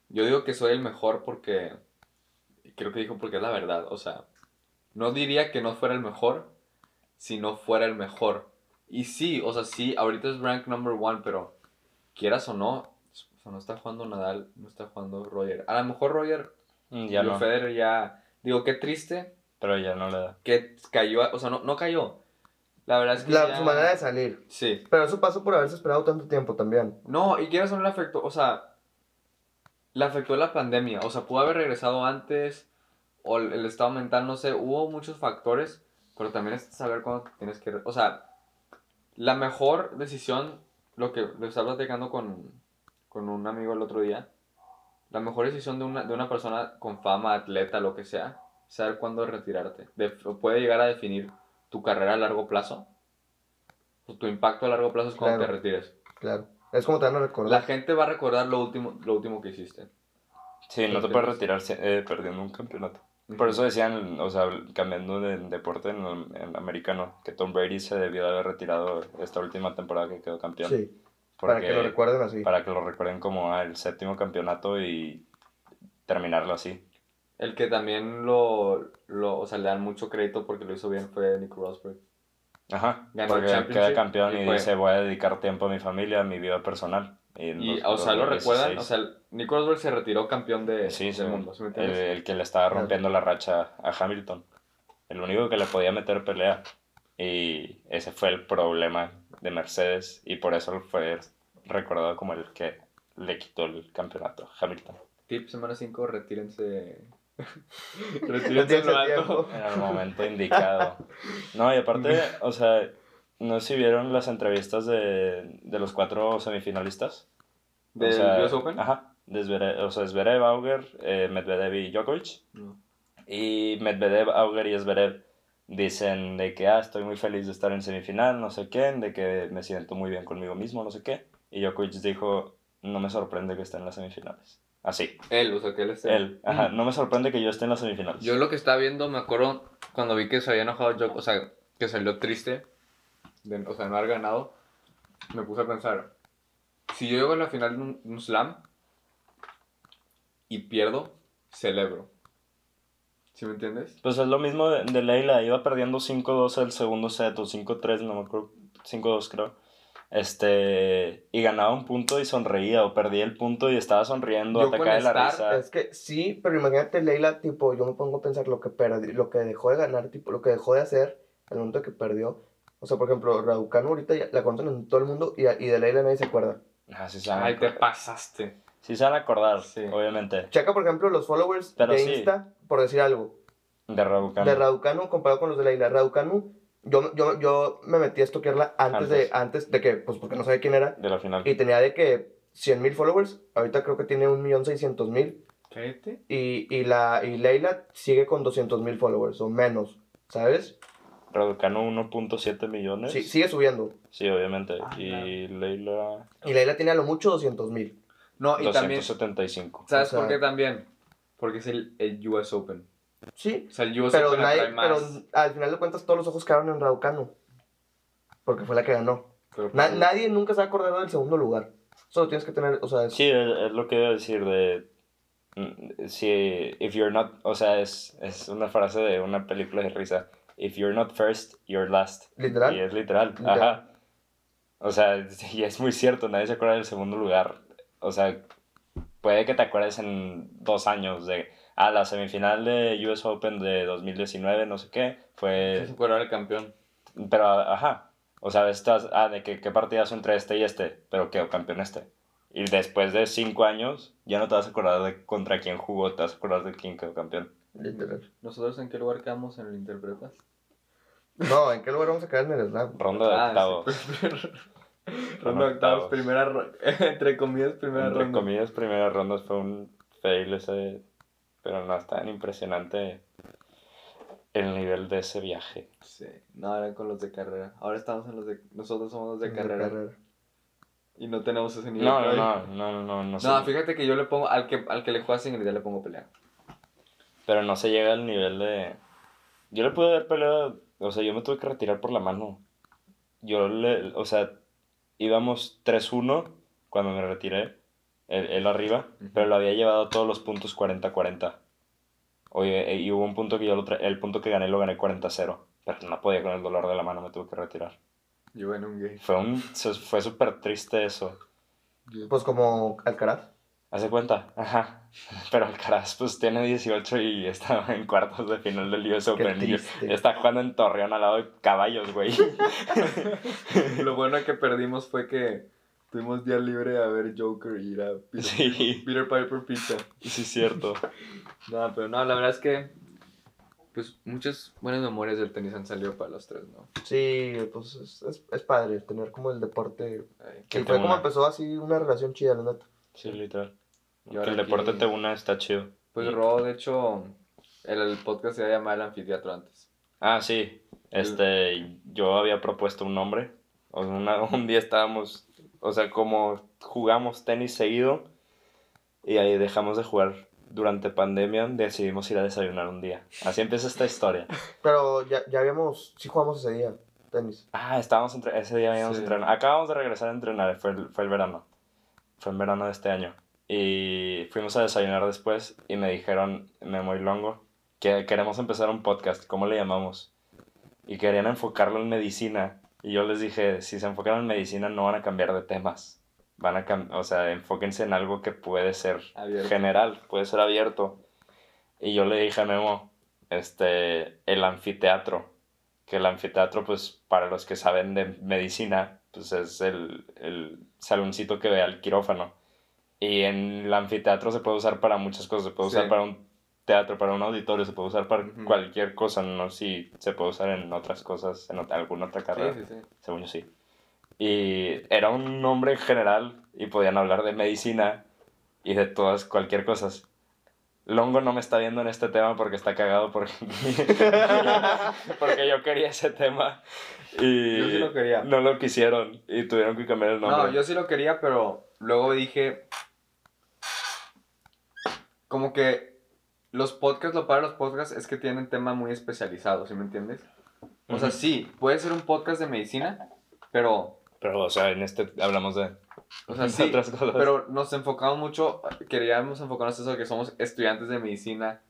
[SPEAKER 1] Yo digo que soy el mejor porque... Creo que dijo porque es la verdad. O sea, no diría que no fuera el mejor si no fuera el mejor. Y sí, o sea, sí, ahorita es rank number one, pero quieras o no, o sea, no está jugando Nadal, no está jugando Roger. A lo mejor Roger,
[SPEAKER 3] Mm, Ya
[SPEAKER 1] Digo,
[SPEAKER 3] no,
[SPEAKER 1] Federer ya... Digo, qué triste
[SPEAKER 3] pero ya no le da.
[SPEAKER 1] que cayó, o sea, no, no cayó. La verdad es que
[SPEAKER 2] La-
[SPEAKER 1] ya-
[SPEAKER 2] Su manera de salir.
[SPEAKER 1] Sí.
[SPEAKER 2] Pero eso pasó por haberse esperado tanto tiempo también.
[SPEAKER 1] No, y quieras o no le afectó, o sea, le afectó la pandemia, o sea, pudo haber regresado antes, o el, el estado mental, no sé, hubo muchos factores, pero también es saber cuándo tienes que, o sea, la mejor decisión, lo que lo estaba platicando con, con un amigo el otro día, la mejor decisión de una, de una persona con fama, atleta, lo que sea, es saber cuándo retirarte. De- puede llegar a definir tu carrera a largo plazo, o tu impacto a largo plazo es cuando
[SPEAKER 2] Claro.
[SPEAKER 1] te retires.
[SPEAKER 2] Claro. Es como te van a recordar.
[SPEAKER 1] La gente va a recordar lo último, lo último que hiciste.
[SPEAKER 3] Sí, no te puedes retirar eh, perdiendo un campeonato. Por eso decían, o sea, cambiando de deporte en, en americano, que Tom Brady se debió de haber retirado esta última temporada que quedó campeón.
[SPEAKER 2] Sí. Para que lo recuerden así.
[SPEAKER 3] para que lo recuerden como ah, el séptimo campeonato y terminarlo así.
[SPEAKER 1] El que también lo, lo, o sea, le dan mucho crédito porque lo hizo bien fue Nico Rosberg.
[SPEAKER 3] Ajá,
[SPEAKER 1] Ganó el
[SPEAKER 3] porque
[SPEAKER 1] championship
[SPEAKER 3] queda campeón
[SPEAKER 1] y
[SPEAKER 3] dice voy a dedicar tiempo a mi familia, a mi vida personal. Y, en
[SPEAKER 1] Y,
[SPEAKER 3] dos-
[SPEAKER 1] o sea, lo
[SPEAKER 3] 2016.
[SPEAKER 1] recuerdan, o sea, el- Nico Rosberg se retiró campeón de,
[SPEAKER 3] Sí,
[SPEAKER 1] del
[SPEAKER 3] sí,
[SPEAKER 1] mundo, ¿sí me
[SPEAKER 3] el, que le estaba rompiendo la racha a Hamilton. El único que le podía meter pelea. Y ese fue el problema de Mercedes y por eso fue recordado como el que le quitó el campeonato a Hamilton.
[SPEAKER 1] Tip semana 5, retírense.
[SPEAKER 2] Retírense.
[SPEAKER 3] En el momento indicado. No, y aparte, o sea, no sé si vieron las entrevistas de, de los cuatro semifinalistas.
[SPEAKER 1] ¿Del
[SPEAKER 3] o sea,
[SPEAKER 1] US Open?
[SPEAKER 3] Ajá. De Zverev, o sea, Zverev, Auger, eh, Medvedev y Djokovic.
[SPEAKER 1] No.
[SPEAKER 3] Y Medvedev, Auger y Zverev dicen de que, ah, estoy muy feliz de estar en semifinal, no sé qué, de que me siento muy bien conmigo mismo, no sé qué. Y Djokovic dijo, no me sorprende que esté en las semifinales. Así,
[SPEAKER 1] Él, o sea, que él esté.
[SPEAKER 3] él, ajá, no me sorprende que yo esté en las semifinales.
[SPEAKER 1] Yo lo que estaba viendo, me acuerdo cuando vi que se había enojado Djokovic, o sea, que salió triste, de, o sea, no haber ganado, me puse a pensar, si yo llego a la final de un, un slam y pierdo, celebro. ¿Sí me entiendes?
[SPEAKER 3] Pues es lo mismo de, de Leila, iba perdiendo 5-2 el segundo set o 5-3, no me acuerdo, 5-2 creo. Este, y ganaba un punto y sonreía, o perdía el punto y estaba sonriendo,
[SPEAKER 1] Yo
[SPEAKER 3] atacada de la
[SPEAKER 1] estar,
[SPEAKER 3] risa.
[SPEAKER 2] Es que sí, pero imagínate Leila, tipo, yo me pongo a pensar lo que perdi- lo que dejó de ganar, tipo, lo que dejó de hacer al momento que perdió. O sea, por ejemplo, Raducanu ahorita ya la conocen en todo el mundo y, y de Leila nadie se acuerda.
[SPEAKER 3] Ah, sí se van a
[SPEAKER 1] Ay, te pasaste.
[SPEAKER 3] Sí se van a acordar,
[SPEAKER 1] Sí.
[SPEAKER 3] obviamente,
[SPEAKER 2] Checa, por ejemplo, los followers
[SPEAKER 3] Pero
[SPEAKER 2] de
[SPEAKER 3] sí.
[SPEAKER 2] Insta, por decir algo,
[SPEAKER 3] de Raducanu.
[SPEAKER 2] de Raducanu comparado con los de Leila. Raducanu, yo, yo, yo me metí a estoquearla antes, de,
[SPEAKER 3] Antes.
[SPEAKER 2] de que, pues porque no sabía quién era,
[SPEAKER 3] de la final.
[SPEAKER 2] y tenía de que 100 mil followers, ahorita creo que tiene 1.600.000,
[SPEAKER 1] Cállate.
[SPEAKER 2] y, y, la, y Leila sigue con 200 mil followers, o menos, ¿sabes?
[SPEAKER 3] Raducanu 1.7 millones.
[SPEAKER 2] Sí, sigue subiendo.
[SPEAKER 3] Sí, obviamente.
[SPEAKER 1] Ah,
[SPEAKER 3] y Leila
[SPEAKER 2] Y Leila tiene a lo mucho 200 mil.
[SPEAKER 1] No, y también,
[SPEAKER 3] 275.
[SPEAKER 1] ¿sabes
[SPEAKER 2] O sea-
[SPEAKER 1] por qué también? Porque es el, el US Open.
[SPEAKER 2] Sí,
[SPEAKER 1] O sea, el US
[SPEAKER 2] pero,
[SPEAKER 1] Open
[SPEAKER 2] nadie,
[SPEAKER 1] atrae
[SPEAKER 2] pero
[SPEAKER 1] más.
[SPEAKER 2] al final de cuentas todos los ojos quedaron en Raducanu. Porque fue la que ganó.
[SPEAKER 1] pero-
[SPEAKER 2] Na- nadie nunca se ha acordado del segundo lugar. Solo tienes que tener, o sea, es-
[SPEAKER 3] Sí, es, es lo que iba a decir de... mm, Si, if you're not... O sea, es, es una frase de una película de risa. If you're not first, you're last.
[SPEAKER 2] literal.
[SPEAKER 3] Y es literal.
[SPEAKER 2] Literal.
[SPEAKER 3] Ajá. O sea, y es muy cierto, nadie se acuerda del segundo lugar. O sea, puede que te acuerdes en dos años de... Ah, la semifinal de US Open de 2019, no sé qué, fue...
[SPEAKER 1] Se fuera el campeón.
[SPEAKER 3] Pero, ajá. O sea, estás, ah, de que qué partidazo entre este y este, pero quedó campeón este. Y después de cinco años, ya no te vas a acordar de contra quién jugó, te vas a acordar de quién quedó campeón.
[SPEAKER 2] Literal.
[SPEAKER 1] ¿Nosotros en qué lugar quedamos en el Interprepas?
[SPEAKER 2] No, ¿en qué lugar vamos a quedar en el slam?
[SPEAKER 3] Ronda de
[SPEAKER 1] Ah,
[SPEAKER 3] octavos.
[SPEAKER 1] sí. Ronda de octavos,
[SPEAKER 3] octavos.
[SPEAKER 1] primera ro- entre comillas, primera
[SPEAKER 3] Entre
[SPEAKER 1] ronda.
[SPEAKER 3] comillas, primeras rondas fue un fail ese, pero no es tan impresionante el nivel de ese viaje.
[SPEAKER 1] Sí, no, eran con los de carrera. Ahora estamos en los de. Nosotros somos los de carrera. Y no tenemos ese nivel.
[SPEAKER 3] No, no, no, no, no, no, no,
[SPEAKER 1] No, fíjate que yo le pongo. Al que, al que le juega singles, le pongo pelea.
[SPEAKER 3] Pero no se llega al nivel de... Yo le pude haber peleado, o sea, yo me tuve que retirar por la mano. Yo le, o sea, íbamos 3-1 cuando me retiré, él, él arriba, pero lo había llevado todos los puntos 40-40. Oye, y hubo un punto que yo lo tra- el punto que gané lo gané 40-0, pero no podía con el dolor de la mano, me tuve que retirar.
[SPEAKER 1] Yo en un game.
[SPEAKER 3] Fue un fue súper triste eso.
[SPEAKER 2] Pues como Alcaraz.
[SPEAKER 3] ¿Hace cuenta? Ajá. Pero Alcaraz pues tiene 18 y estaba en cuartos de final del US Open. está jugando en Torreón al lado de caballos, güey.
[SPEAKER 1] Lo bueno que perdimos fue que tuvimos día libre a ver Joker y ir a Peter,
[SPEAKER 3] Sí.
[SPEAKER 1] Peter Piper Pizza.
[SPEAKER 3] Sí, es cierto.
[SPEAKER 1] No, pero no, la verdad es que. Pues muchas buenas memorias del tenis han salido para los tres, ¿no?
[SPEAKER 2] Sí, pues es, es, es padre tener como el deporte.
[SPEAKER 1] Ay,
[SPEAKER 3] Que
[SPEAKER 2] fue como
[SPEAKER 3] una.
[SPEAKER 2] empezó así una relación chida, la neta.
[SPEAKER 3] Sí, literal.
[SPEAKER 1] Y
[SPEAKER 3] Que el deporte
[SPEAKER 1] aquí-
[SPEAKER 3] te una está chido.
[SPEAKER 1] Pues
[SPEAKER 3] Y-
[SPEAKER 1] Ro, de hecho, el, el podcast se llama El Anfiteatro antes.
[SPEAKER 3] Ah, sí. Este, yo había propuesto un nombre. O sea, una- un día estábamos, o sea, como jugamos tenis seguido y ahí dejamos de jugar durante pandemia, decidimos ir a desayunar un día. Así empieza esta historia.
[SPEAKER 2] Pero ya, ya habíamos, sí jugamos ese día, tenis.
[SPEAKER 3] Ah, estábamos entre, ese día habíamos
[SPEAKER 1] Sí.
[SPEAKER 3] entrenado. Acabamos de regresar a entrenar, fue el, fue el verano. Fue en verano de este año. Y fuimos a desayunar después y me dijeron, Memo y Longo, que queremos empezar un podcast, ¿cómo le llamamos? Y querían enfocarlo en medicina. Y yo les dije, si se enfocan en medicina no van a cambiar de temas. Van a cam- o sea, enfóquense en algo que puede ser
[SPEAKER 1] Abierto.
[SPEAKER 3] general, puede ser abierto. Y yo le dije a Memo, este, el anfiteatro. Que el anfiteatro, pues, para los que saben de medicina, pues es el, el saloncito que ve al quirófano. Y en el anfiteatro se puede usar para muchas cosas. Se puede
[SPEAKER 1] Sí.
[SPEAKER 3] usar para un teatro, para un auditorio, se puede usar para
[SPEAKER 1] Ujú.
[SPEAKER 3] cualquier cosa. No sé si se puede usar en otras cosas, en ot- alguna otra carrera.
[SPEAKER 1] Sí, sí, sí.
[SPEAKER 3] Según yo sí. Y era un nombre general y podían hablar de medicina y de todas, cualquier cosa. Longo no me está viendo en este tema porque está cagado porque, porque yo quería ese tema y
[SPEAKER 1] Yo sí lo quería.
[SPEAKER 3] no lo quisieron y tuvieron que cambiar el nombre.
[SPEAKER 1] No, yo sí lo quería, pero luego dije. Como que los podcasts, lo para los podcasts es que tienen tema muy especializado, ¿sí me entiendes? O sea,
[SPEAKER 3] Ujú.
[SPEAKER 1] sí, puede ser un podcast de medicina, pero.
[SPEAKER 3] Pero, o sea, en este hablamos de
[SPEAKER 1] O sea, sí,
[SPEAKER 3] otras cosas.
[SPEAKER 1] pero nos enfocamos mucho, queríamos enfocarnos en eso, que somos estudiantes de medicina,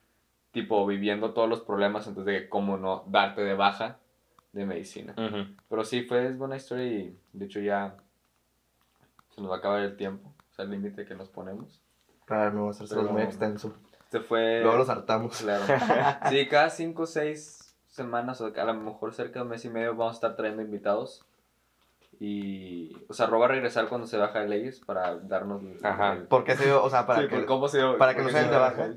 [SPEAKER 1] tipo viviendo todos los problemas, entonces de cómo no darte de baja de medicina.
[SPEAKER 3] Ujú.
[SPEAKER 1] Pero sí, fue es buena historia y de hecho ya se nos va a acabar el tiempo, o sea, el límite que nos ponemos.
[SPEAKER 2] Claro, no va a ser
[SPEAKER 1] Pero-
[SPEAKER 2] muy extenso.
[SPEAKER 1] Este fue...
[SPEAKER 2] Luego los hartamos.
[SPEAKER 1] Claro. Sí, cada cinco o seis semanas, o a lo mejor cerca de un mes y medio, vamos a estar trayendo invitados. Y, o sea, Ro va a regresar cuando se baja de leyes para darnos
[SPEAKER 3] Ajá.
[SPEAKER 1] el-
[SPEAKER 2] Porque se o sea, para
[SPEAKER 1] Sí,
[SPEAKER 2] que...
[SPEAKER 1] cómo se
[SPEAKER 2] para que no se den
[SPEAKER 1] se
[SPEAKER 2] de
[SPEAKER 1] baja.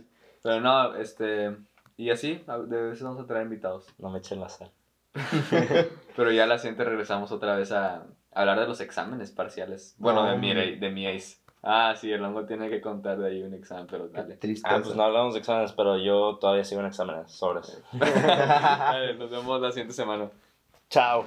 [SPEAKER 1] Pero no, este, y así, de veces vamos a traer invitados.
[SPEAKER 3] No me echen la sal.
[SPEAKER 1] Pero ya la siguiente regresamos otra vez a hablar de los exámenes parciales. Bueno,
[SPEAKER 2] No,
[SPEAKER 1] de, mi, de mi ACE. Ah, sí, el hongo tiene que contar de ahí un examen, pero dale.
[SPEAKER 2] tristeza.
[SPEAKER 3] Ah, pues no hablamos de exámenes, pero yo todavía sigo en exámenes, sobres.
[SPEAKER 1] Dale, Nos vemos la siguiente semana.
[SPEAKER 2] Chao.